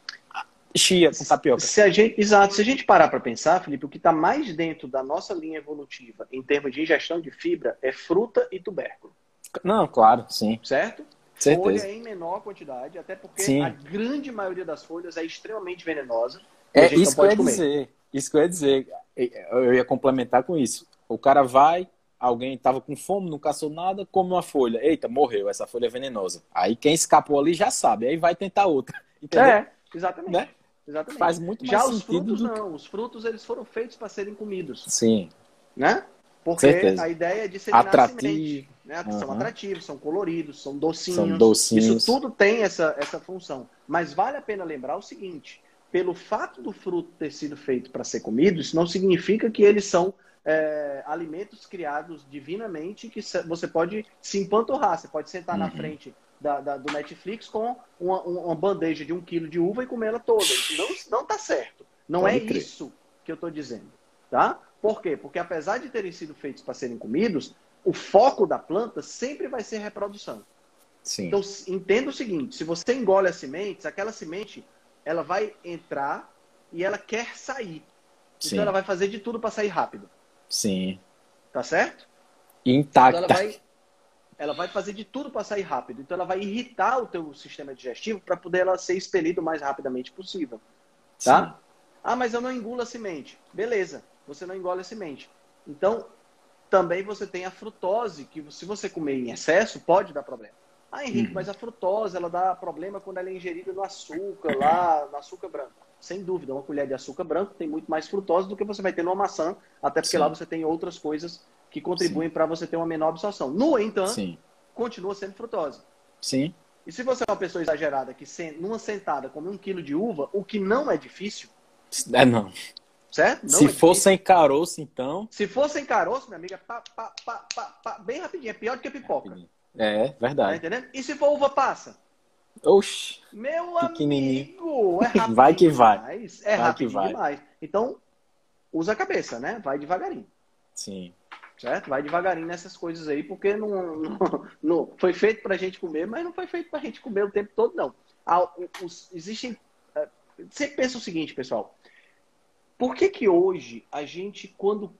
chia com tapioca. Se a gente, exato. Se a gente parar para pensar, Felipe, o que está mais dentro da nossa linha evolutiva em termos de ingestão de fibra é fruta e tubérculo. Não, claro, sim. Certo? Certeza. Folha em menor quantidade, até porque Sim. a grande maioria das folhas é extremamente venenosa. É isso que eu ia comer. dizer. Isso que eu ia dizer. Eu ia complementar com isso. O cara vai, alguém estava com fome, não caçou nada, come uma folha. Eita, morreu, essa folha é venenosa. Aí quem escapou ali já sabe, aí vai tentar outra. Entendeu? É, exatamente. Né? exatamente. Faz muito mais Já os frutos que- não. Os frutos eles foram feitos para serem comidos, Sim, né? Porque Certeza. a ideia é disseminar a Atrativo. semente. Né? São Aham. atrativos, são coloridos, são docinhos. São docinhos. Isso tudo tem essa, essa função. Mas vale a pena lembrar o seguinte: pelo fato do fruto ter sido feito para ser comido, isso não significa que eles são é, alimentos criados divinamente que você pode se empanturrar. Você pode sentar na Uhum. frente da- da- do Netflix com uma, uma bandeja de um quilo de uva e comê-la toda. Isso não, não tá certo. Não Pode é crer. isso que eu estou dizendo. Tá? Por quê? Porque apesar de terem sido feitos para serem comidos, o foco da planta sempre vai ser reprodução. sim. Então, entenda o seguinte: se você engole as sementes, aquela semente ela vai entrar e ela quer sair. sim. Então, ela vai fazer de tudo para sair rápido. Sim. Tá certo? Então, Intacta. ela vai, ela vai fazer de tudo para sair rápido. Então, ela vai irritar o teu sistema digestivo para poder ela ser expelido o mais rapidamente possível. Tá? Ah, mas eu não engulo a semente. Beleza, você não engole a semente. Então, também você tem a frutose, que se você comer em excesso, pode dar problema. Ah, Henrique, Uhum. mas a frutose, ela dá problema quando ela é ingerida no açúcar, lá no açúcar branco. Sem dúvida, uma colher de açúcar branco tem muito mais frutose do que você vai ter numa maçã, até porque Sim. lá você tem outras coisas que contribuem para você ter uma menor absorção. No entanto, Sim. continua sendo frutose. Sim. E se você é uma pessoa exagerada que numa sentada come um quilo de uva, o que não é difícil, É, não. Certo? Não Se é for sem caroço, então. Se for sem caroço, minha amiga, pá, pá, pá, bem rapidinho, é pior do que pipoca. É, Tá verdade. entendendo? E se for uva passa? Oxi. Meu amigo, é rápido Vai que vai. demais. É Vai rápido que vai. demais. Então, usa a cabeça, né? Vai devagarinho. Sim. Certo? Vai devagarinho nessas coisas aí, porque não, não, não- foi feito pra gente comer, mas não foi feito pra gente comer o tempo todo, não. Ah, os- existem. eh, Sempre pensa o seguinte, pessoal. Por que que hoje a gente, quando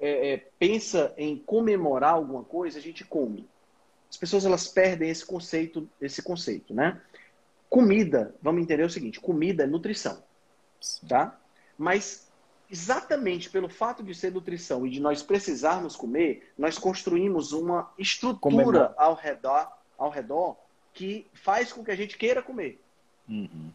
eh, eh, pensa em comemorar alguma coisa, a gente come? As pessoas elas perdem esse conceito, esse conceito, né? Comida, vamos entender o seguinte: comida é nutrição Sim. tá? Mas exatamente pelo fato de ser nutrição e de nós precisarmos comer, nós construímos uma estrutura Comemora. ao redor, ao redor que faz com que a gente queira comer. Uhum.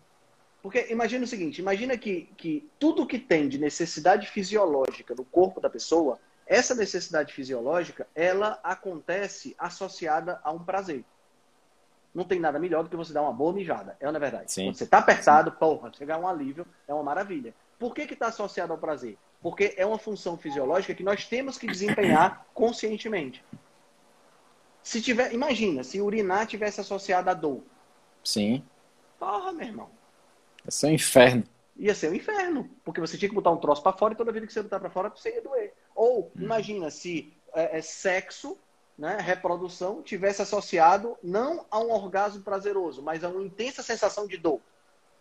Porque imagina o seguinte, imagina que, que tudo que tem de necessidade fisiológica no corpo da pessoa, essa necessidade fisiológica, ela acontece associada a um prazer. Não tem nada melhor do que você dar uma boa mijada. É não é verdade? Sim. Quando você está apertado, porra, chegar um alívio, é uma maravilha. Por que está associado ao prazer? Porque é uma função fisiológica que nós temos que desempenhar conscientemente. Se tiver, imagina, se urinar tivesse associado à dor. Sim. Porra, meu irmão. Esse é um inferno. ia ser um inferno, porque você tinha que botar um troço para fora e toda vida que você botar para fora você ia doer. Ou imagina se é, é, sexo, né, reprodução tivesse associado não a um orgasmo prazeroso, mas a uma intensa sensação de dor.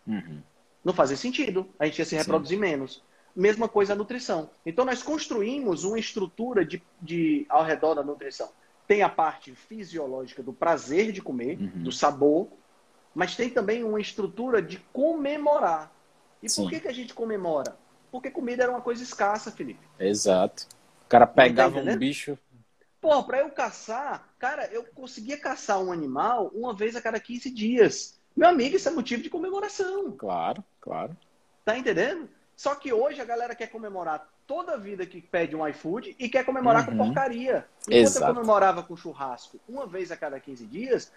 Uhum. Não fazia sentido. A gente ia se Sim. reproduzir menos. Mesma coisa a nutrição. Então nós construímos uma estrutura de, de ao redor da nutrição. Tem a parte fisiológica do prazer de comer, Uhum. do sabor, mas tem também uma estrutura de comemorar. E Sim. por que, que a gente comemora? Porque comida era uma coisa escassa, Felipe. Exato. O cara pegava um entendendo? bicho. Pô, para eu caçar, cara, eu conseguia caçar um animal uma vez a cada 15 dias. Meu amigo, isso é motivo de comemoração. Claro, claro. Tá entendendo? Só que hoje a galera quer comemorar toda a vida que pede um iFood e quer comemorar com Uhum. porcaria. Enquanto Exato. eu comemorava com churrasco uma vez a cada 15 dias,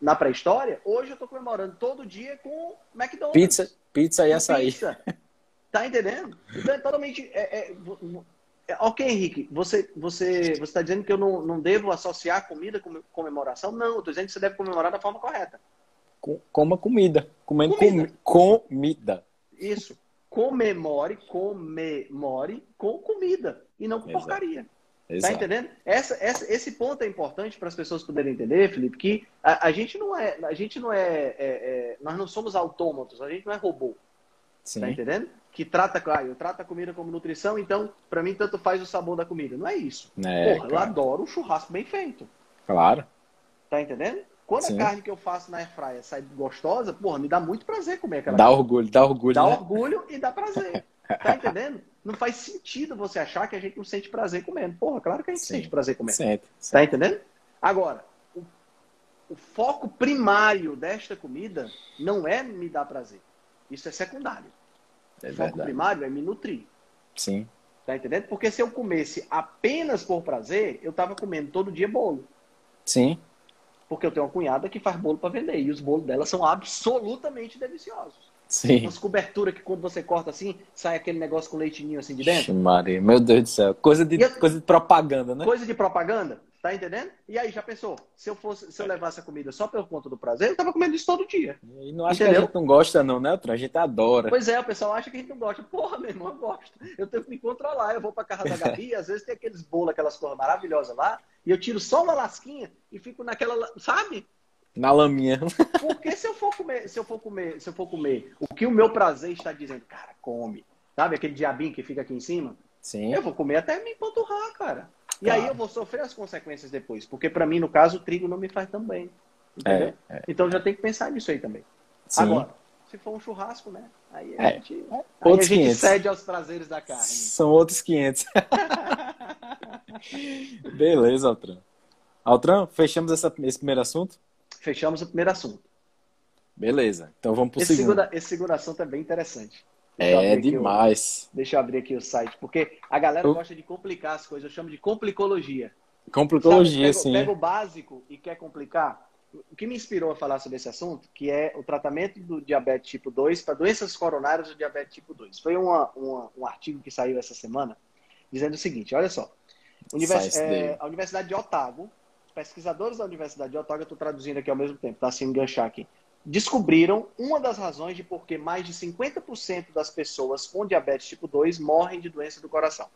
na pré-história, hoje eu tô comemorando todo dia com McDonald's. Pizza, pizza e com açaí. pizza. Tá entendendo? Então é totalmente. é- é- É, ok, Henrique, você você você está dizendo que eu não, não devo associar comida com comemoração? Não, eu estou dizendo que você deve comemorar da forma correta. Coma comida. Comendo comida. Com, comida. Isso. Comemore, comemore com comida e não com Exato. porcaria. Tá Exato. Tá entendendo? Essa, essa, esse ponto é importante para as pessoas poderem entender, Felipe, que a, a, gente não é, a gente não é, é, é, nós não somos autômatos, a gente não é robô. Sim. Tá entendendo? Que trata, claro, eu trato a comida como nutrição, então para mim tanto faz o sabor da comida. Não é isso. É, Porra, eu adoro um churrasco bem feito. Claro. Tá entendendo? Quando Sim. a carne que eu faço na airfryer sai gostosa, porra, me dá muito prazer comer aquela Dá carne. orgulho, dá orgulho. Dá né? orgulho e dá prazer. Tá entendendo? Não faz sentido você achar que a gente não sente prazer comendo. Porra, claro que a gente Sim. sente prazer comendo. Sente, Tá entendendo? Agora, o, o foco primário desta comida não é me dar prazer. Isso é secundário. É o foco primário é me nutrir. Sim. Tá entendendo? Porque se eu comesse apenas por prazer, eu tava comendo todo dia bolo. Sim. Porque eu tenho uma cunhada que faz bolo para vender. E os bolos dela são absolutamente deliciosos. Sim. Umas coberturas que quando você corta assim, sai aquele negócio com leitinho assim de dentro. Maria, meu Deus do céu. Coisa de, eu... coisa de propaganda, né? Coisa de propaganda. Tá entendendo? E aí, já pensou? Se eu fosse, se eu levasse a comida só pelo conta do prazer, eu tava comendo isso todo dia. E não acha Entendeu? que a gente não gosta, não, né, A gente adora. Pois é, o pessoal acha que a gente não gosta. Porra, meu irmão, eu gosto. Eu tenho que me controlar. Eu vou pra casa da Gabi, às vezes tem aqueles bolos, aquelas coisas maravilhosas lá, e eu tiro só uma lasquinha e fico naquela, sabe? Na laminha. Porque se eu for comer, se eu for comer, se eu for comer, o que o meu prazer está dizendo, cara, come. Sabe aquele diabinho que fica aqui em cima? Sim. Eu vou comer até me empanturrar, cara. E claro. aí eu vou sofrer as consequências depois. Porque para mim, no caso, o trigo não me faz tão bem. Entendeu? É, é. Então já tem que pensar nisso aí também. Sim. Agora, se for um churrasco, né? Aí a é. gente, aí a gente cede aos prazeres da carne. São outros 500. Beleza, Altran. Altran, fechamos essa, esse primeiro assunto? Fechamos o primeiro assunto. Beleza. Então vamos para o segundo. Esse segundo assunto é bem interessante. Deixa é demais. O, deixa eu abrir aqui o site, porque a galera eu... gosta de complicar as coisas. Eu chamo de complicologia. Complicologia, Sabe, sim. Pega o básico e quer complicar. O que me inspirou a falar sobre esse assunto, que é o tratamento do diabetes tipo 2 para doenças coronárias do diabetes tipo 2. Foi uma, uma, um artigo que saiu essa semana dizendo o seguinte, olha só. Univers, é, a Universidade de Otago, pesquisadores da Universidade de Otago, eu estou traduzindo aqui ao mesmo tempo, tá? Se enganchar aqui descobriram uma das razões de por que mais de 50% das pessoas com diabetes tipo 2 morrem de doença do coração.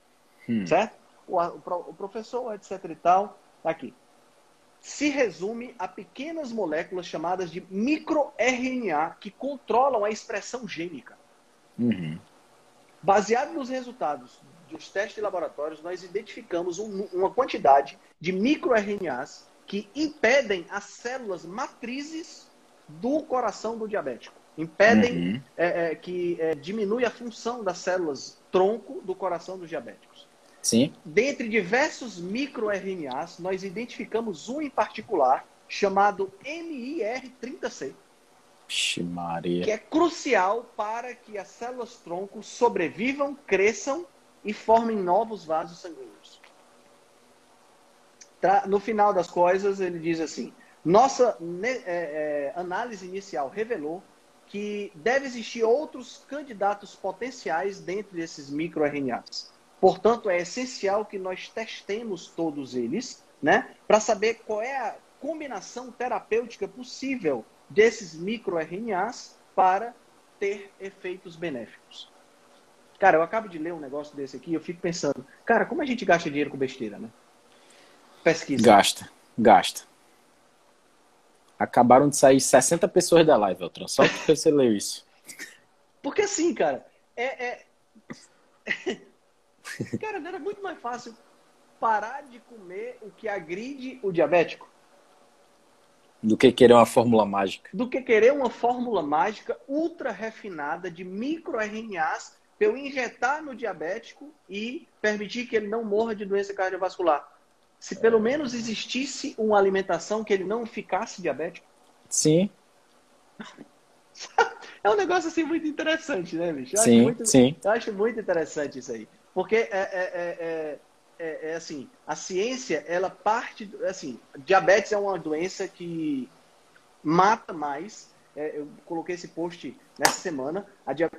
Hum. Certo? O, o, o, professor, etc e tal, tá aqui. Se resume a pequenas moléculas chamadas de microRNA que controlam a expressão gênica. Uhum. Baseado nos resultados dos testes de laboratórios, nós identificamos um, uma quantidade de microRNAs que impedem as células matrizes do coração do diabético. Impedem uhum. é, é, que é, diminui a função das células tronco do coração dos diabéticos. Sim. Dentre diversos microRNAs, nós identificamos um em particular chamado MIR30C. Maria. Que é crucial para que as células tronco sobrevivam, cresçam e formem novos vasos sanguíneos. No final das coisas, ele diz assim: nossa é, é, análise inicial revelou que deve existir outros candidatos potenciais dentro desses microRNAs. Portanto, é essencial que nós testemos todos eles, né, para saber qual é a combinação terapêutica possível desses microRNAs para ter efeitos benéficos. Cara, eu acabo de ler um negócio desse aqui, eu fico pensando, cara, como a gente gasta dinheiro com besteira, né? Pesquisa. Gasta, gasta. Acabaram de sair 60 pessoas da live, Eltron. Só porque você leu isso. Porque assim, cara, é, é... cara, não era muito mais fácil parar de comer o que agride o diabético. Do que querer uma fórmula mágica. Do que querer uma fórmula mágica ultra refinada de microRNAs para eu injetar no diabético e permitir que ele não morra de doença cardiovascular. Se pelo menos existisse uma alimentação que ele não ficasse diabético. Sim. É um negócio assim muito interessante, né, bicho? Eu sim, muito, sim. Eu acho muito interessante isso aí. Porque é, é, é, é, assim, a ciência, ela parte. Assim, diabetes é uma doença que mata mais. Eu coloquei esse post nessa semana.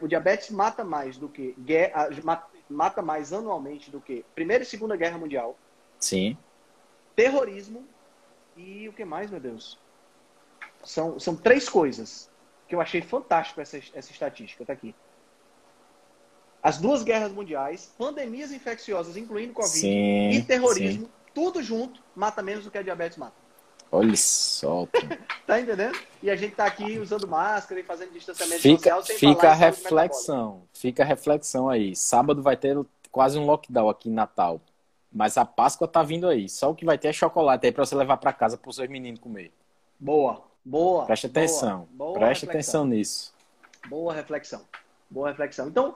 o diabetes mata mais do que. mata mais anualmente do que Primeira e Segunda Guerra Mundial. Sim. Terrorismo e o que mais, meu Deus? São, são três coisas que eu achei fantástico essa, essa estatística, tá aqui. As duas guerras mundiais, pandemias infecciosas, incluindo Covid, Sim, e terrorismo, sim. tudo junto, mata menos do que a diabetes mata. Olha só. Tá entendendo? E a gente tá aqui usando máscara e fazendo distanciamento Fica, social sem fica a reflexão. Fica a reflexão aí. Sábado vai ter quase um lockdown aqui em Natal. Mas a Páscoa tá vindo aí. Só o que vai ter é chocolate aí pra você levar pra casa pros seus meninos comer. Boa, boa. Preste boa, atenção. boa Preste reflexão. atenção nisso. Boa reflexão. Boa reflexão. Então,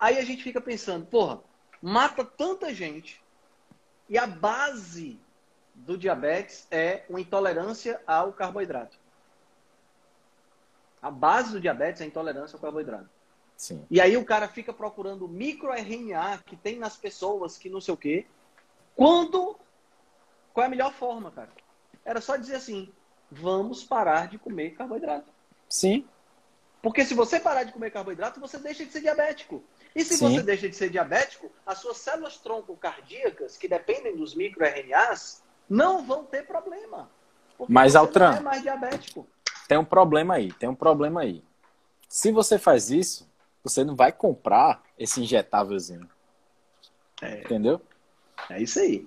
aí a gente fica pensando, porra, mata tanta gente e a base do diabetes é uma intolerância ao carboidrato. A base do diabetes é a intolerância ao carboidrato. Sim. E aí o cara fica procurando microRNA que tem nas pessoas, que não sei o quê. Quando. Qual é a melhor forma, cara? Era só dizer assim: vamos parar de comer carboidrato. Sim. Porque se você parar de comer carboidrato, você deixa de ser diabético. E se Sim. você deixa de ser diabético, as suas células tronco cardíacas, que dependem dos microRNAs, não vão ter problema. Mas, Altran, não é mais diabético. Tem um problema aí. Tem um problema aí. Se você faz isso, você não vai comprar esse injetávelzinho. É. Entendeu? É isso aí.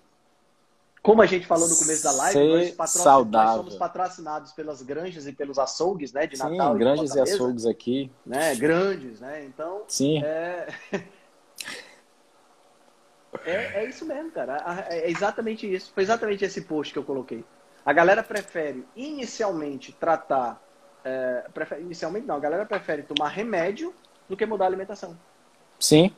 Como a gente falou no começo da live, nós, patrocin- saudável. nós somos patrocinados pelas granjas e pelos açougues, né, de Sim, Natal e grandes e açougues aqui. né, grandes, né? Então, Sim. é... é é isso mesmo, cara. É exatamente isso. Foi exatamente esse post que eu coloquei. A galera prefere inicialmente tratar, é, prefere- inicialmente não, a galera prefere tomar remédio do que mudar a alimentação. Sim.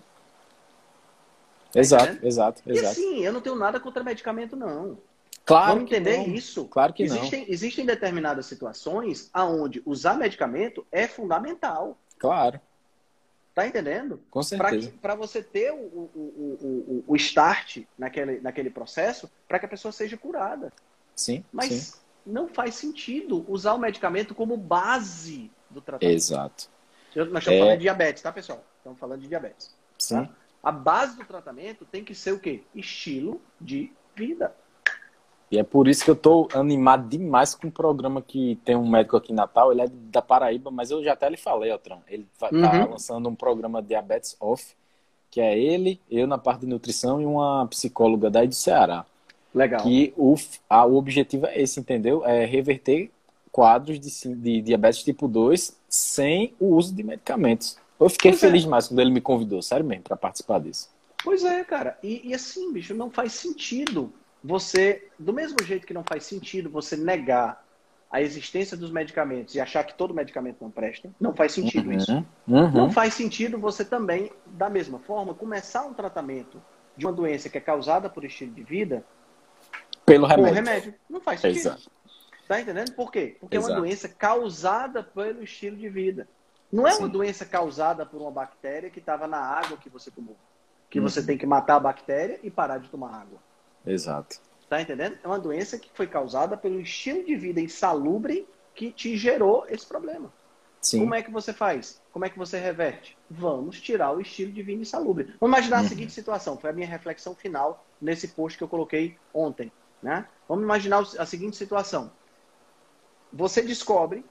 Exato, entendendo? exato, E exato. assim, eu não tenho nada contra medicamento, não. Claro Vamos que entender não. isso. Claro que não. existem, existem determinadas situações aonde usar medicamento é fundamental. Claro, Tá entendendo? com certeza. Para você ter o, o, o, o, start naquele, naquele processo, para que a pessoa seja curada. Sim, Mas sim. não faz sentido usar o medicamento como base do tratamento. Exato. Eu- Nós estamos É. falando de diabetes, tá, pessoal? Estamos falando de diabetes. Sim. Tá? A base do tratamento tem que ser o quê? Estilo de vida. E é por isso que eu tô animado demais com o programa que tem um médico aqui em Natal, ele é da Paraíba, mas eu já até lhe falei, Altran. Ele tá Uhum. lançando um programa Diabetes Off, que é ele, eu na parte de nutrição e uma psicóloga daí do Ceará. Legal. Que o, a, o objetivo é esse, entendeu? É reverter quadros de, de diabetes tipo 2 sem o uso de medicamentos. Eu fiquei Pois é. feliz demais quando ele me convidou, sério mesmo, para participar disso. Pois é, cara. E, e assim, bicho, não faz sentido você, do mesmo jeito que não faz sentido você negar a existência dos medicamentos e achar que todo medicamento não presta, não faz sentido isso. Uhum. Uhum. Não faz sentido você também, da mesma forma, começar um tratamento de uma doença que é causada por estilo de vida Pelo remédio. remédio. Não faz sentido. Exato. Tá entendendo? Por quê? Porque é uma Exato. doença causada pelo estilo de vida. Não é uma Sim. doença causada por uma bactéria que estava na água que você tomou. Que Uhum. você tem que matar a bactéria e parar de tomar água. Exato. Tá entendendo? É uma doença que foi causada pelo estilo de vida insalubre que te gerou esse problema. Sim. Como é que você faz? Como é que você reverte? Vamos tirar o estilo de vida insalubre. Vamos imaginar Uhum. a seguinte situação. Foi a minha reflexão final nesse post que eu coloquei ontem. Né? Vamos imaginar a seguinte situação. Você descobre,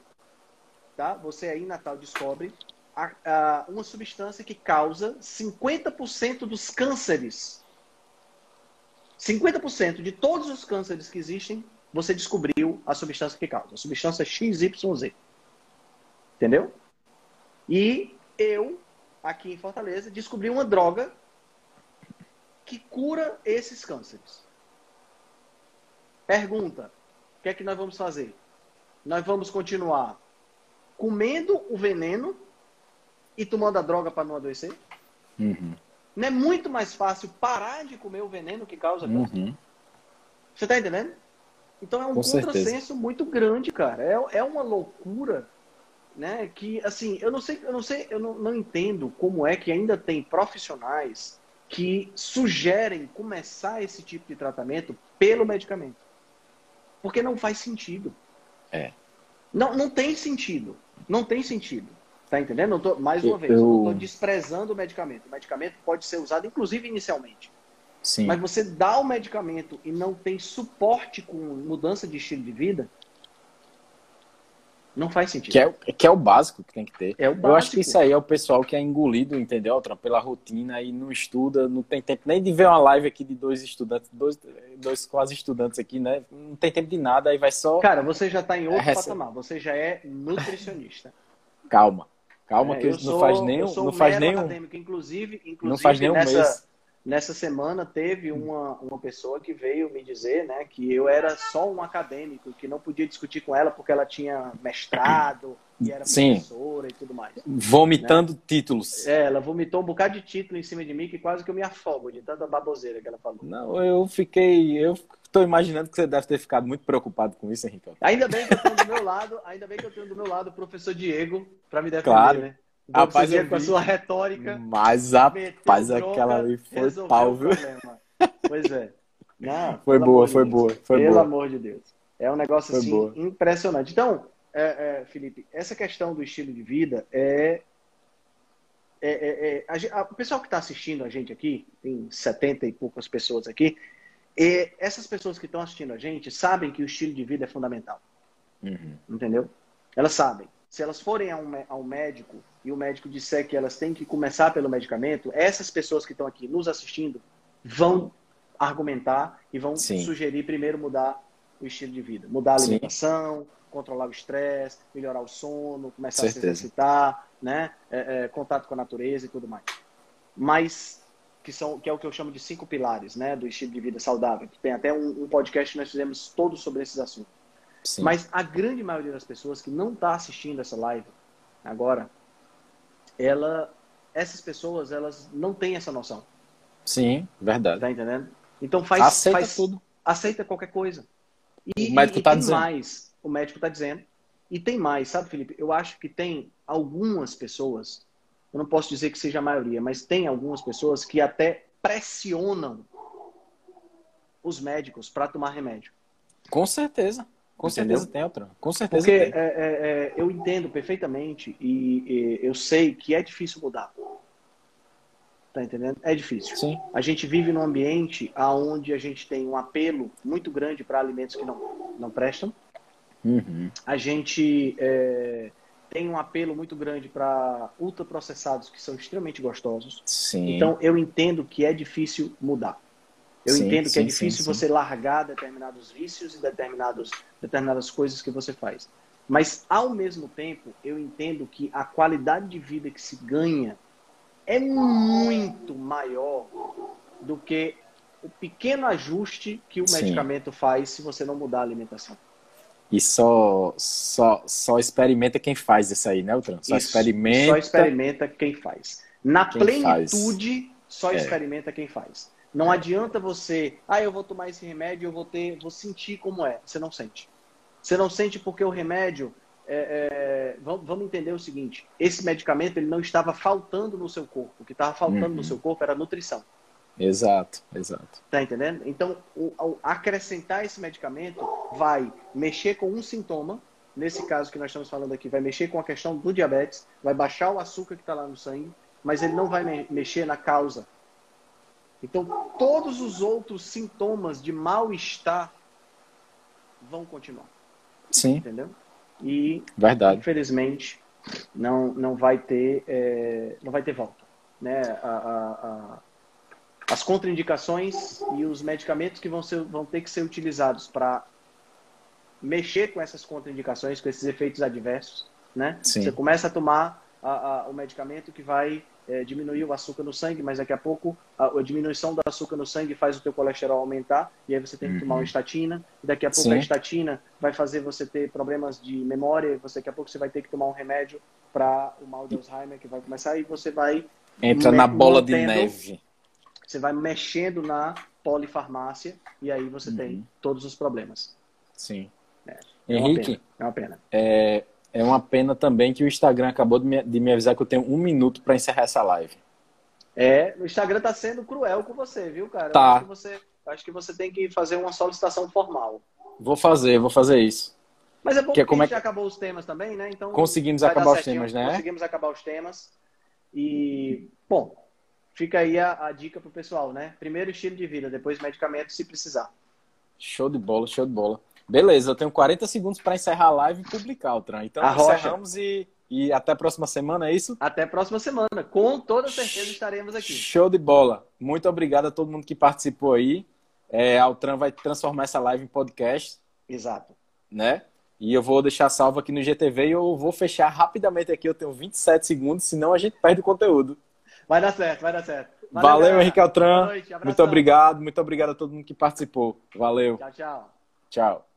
tá? Você aí, Natal, descobre a- a- uma substância que causa 50% dos cânceres. 50% de todos os cânceres que existem, você descobriu a substância que causa. A substância XYZ. Entendeu? E eu, aqui em Fortaleza, descobri uma droga que cura esses cânceres. Pergunta: o que é que nós vamos fazer? Nós vamos continuar comendo o veneno e tomando a droga para não adoecer? Uhum. Não é muito mais fácil parar de comer o veneno que causa câncer? Uhum. Você tá entendendo? Então é um Com contrassenso certeza. muito grande, cara. É, é uma loucura, né? Que assim, eu não sei, eu não sei, eu não, não entendo como é que ainda tem profissionais que sugerem começar esse tipo de tratamento pelo medicamento. Porque não faz sentido. É. Não, não tem sentido. Não tem sentido. Tá entendendo? Não tô, mais uma vez, eu não estou desprezando o medicamento. O medicamento pode ser usado, inclusive, inicialmente. Sim. Mas você dá o medicamento e não tem suporte com mudança de estilo de vida, não faz sentido. Que é, que é o básico que tem que ter. É o básico. Eu acho que isso aí é o pessoal que é engolido, entendeu, Altran, pela rotina e não estuda, não tem tempo nem de ver uma live aqui de dois estudantes, dois, dois quase estudantes aqui, né? Não tem tempo de nada, aí vai só. Cara, você já está em outro é, patamar, você já é nutricionista. Calma. Calma, é, que não sou, faz nenhum. não faz nenhum. Inclusive, inclusive não faz nenhum nessa, mês. Nessa semana teve uma, uma pessoa que veio me dizer né, que eu era só um acadêmico, que não podia discutir com ela porque ela tinha mestrado e era Sim. professora e tudo mais. Vomitando né? títulos. É, ela vomitou um bocado de título em cima de mim que quase que eu me afogo de tanta baboseira que ela falou. Não, eu fiquei. Eu estou imaginando que você deve ter ficado muito preocupado com isso, Henrique. Ainda bem que eu tenho do meu lado, ainda bem que eu tenho do meu lado o professor Diego para me defender, claro. né? Rapaz, com a sua retórica. Mas rapaz, aquela ali foi pau, viu? Pois é. Não, foi boa, foi de boa, foi pelo boa. amor de Deus. É um negócio foi assim boa. impressionante. Então, é, é, Felipe, essa questão do estilo de vida é. é, é, é a, a, o pessoal que está assistindo a gente aqui, tem 70 e poucas pessoas aqui, e essas pessoas que estão assistindo a gente sabem que o estilo de vida é fundamental. Uhum. Entendeu? Elas sabem. Se elas forem a um, a um médico e o médico disser que elas têm que começar pelo medicamento, essas pessoas que estão aqui nos assistindo vão argumentar e vão Sim. sugerir primeiro mudar o estilo de vida, mudar a alimentação, Sim. controlar o estresse, melhorar o sono, começar Certeza. a se exercitar, né? É, é, contato com a natureza e tudo mais. Mas que são que é o que eu chamo de cinco pilares, né, do estilo de vida saudável. Tem até um, um podcast que nós fizemos todo sobre esses assuntos. Sim. Mas a grande maioria das pessoas que não está assistindo essa live agora, ela, essas pessoas, elas não têm essa noção. Sim, verdade. Tá entendendo? Então faz, aceita faz, tudo. Aceita qualquer coisa. E, o médico está tem dizendo. mais. O médico está dizendo. E tem mais, sabe, Felipe? Eu acho que tem algumas pessoas, eu não posso dizer que seja a maioria, mas tem algumas pessoas que até pressionam os médicos para tomar remédio. Com certeza. Com Entendeu? certeza tem outra. Com certeza Porque tem. é, é, é, eu entendo perfeitamente e, e, eu sei que é difícil mudar. Tá entendendo? É difícil. Sim. A gente vive num ambiente onde a gente tem um apelo muito grande para alimentos que não, não prestam. Uhum. A gente é, tem um apelo muito grande para ultraprocessados que são extremamente gostosos. Sim. Então eu entendo que é difícil mudar. Eu Sim, entendo que sim, é difícil sim, você largar determinados vícios e determinados, determinadas coisas que você faz. Mas, ao mesmo tempo, eu entendo que a qualidade de vida que se ganha é muito maior do que o pequeno ajuste que o medicamento faz se você não mudar a alimentação. E só, só, só experimenta quem faz isso aí, né, Altran? Só Isso. experimenta. Só experimenta quem faz. Na Quem faz. plenitude, só É. experimenta quem faz. Não adianta você, ah, eu vou tomar esse remédio, eu vou ter, vou sentir como é. Você não sente. Você não sente porque o remédio, é, é, vamos, vamos entender o seguinte: esse medicamento ele não estava faltando no seu corpo. O que estava faltando Uhum. no seu corpo era nutrição. Exato, exato. Tá entendendo? Então, o, ao acrescentar esse medicamento vai mexer com um sintoma. Nesse caso que nós estamos falando aqui, vai mexer com a questão do diabetes, vai baixar o açúcar que está lá no sangue, mas ele não vai me- mexer na causa. Então, todos os outros sintomas de mal-estar vão continuar, Sim, entendeu? E, verdade. infelizmente, não, não vai ter é, não vai ter volta, né? A, a- a- as contraindicações e os medicamentos que vão, ser, vão ter que ser utilizados para mexer com essas contraindicações, com esses efeitos adversos, né? Sim. Você começa a tomar a- a- o medicamento que vai é, diminuir o açúcar no sangue, mas daqui a pouco a, a diminuição do açúcar no sangue faz o teu colesterol aumentar e aí você tem que tomar Uhum. uma estatina. E daqui a pouco Sim. a estatina vai fazer você ter problemas de memória. e Você daqui a pouco você vai ter que tomar um remédio para o mal de Alzheimer que vai começar e você vai Entra na bola de neve. você vai mexendo na polifarmácia e aí você Uhum. tem todos os problemas. Sim. É uma Henrique, pena, é uma pena. é, é uma pena também que o Instagram acabou de me, de me avisar que eu tenho um minuto para encerrar essa live. É, o Instagram tá sendo cruel com você, viu, cara? Tá. Acho que você, acho que você tem que fazer uma solicitação formal. Vou fazer, vou fazer isso. Mas é bom que, é como a gente é... acabou os temas também, né? Então conseguimos acabar os temas, né? Conseguimos acabar os temas. E, bom, fica aí a, a dica pro pessoal, né? Primeiro estilo de vida, depois medicamento se precisar. Show de bola, show de bola. Beleza, eu tenho 40 segundos para encerrar a live e publicar o Tran. Então, encerramos e, e até a próxima semana, é isso? Até a próxima semana. Com toda certeza estaremos aqui. Show de bola. Muito obrigado a todo mundo que participou aí. É, a Altran vai transformar essa live em podcast. Exato. Né? E eu vou deixar salvo aqui no GTV e eu vou fechar rapidamente aqui. Eu tenho 27 segundos, senão a gente perde o conteúdo. Vai dar certo, vai dar certo. Valeu, Valeu Henrique Altran. Muito obrigado, muito obrigado a todo mundo que participou. Valeu. Tchau, tchau. Tchau.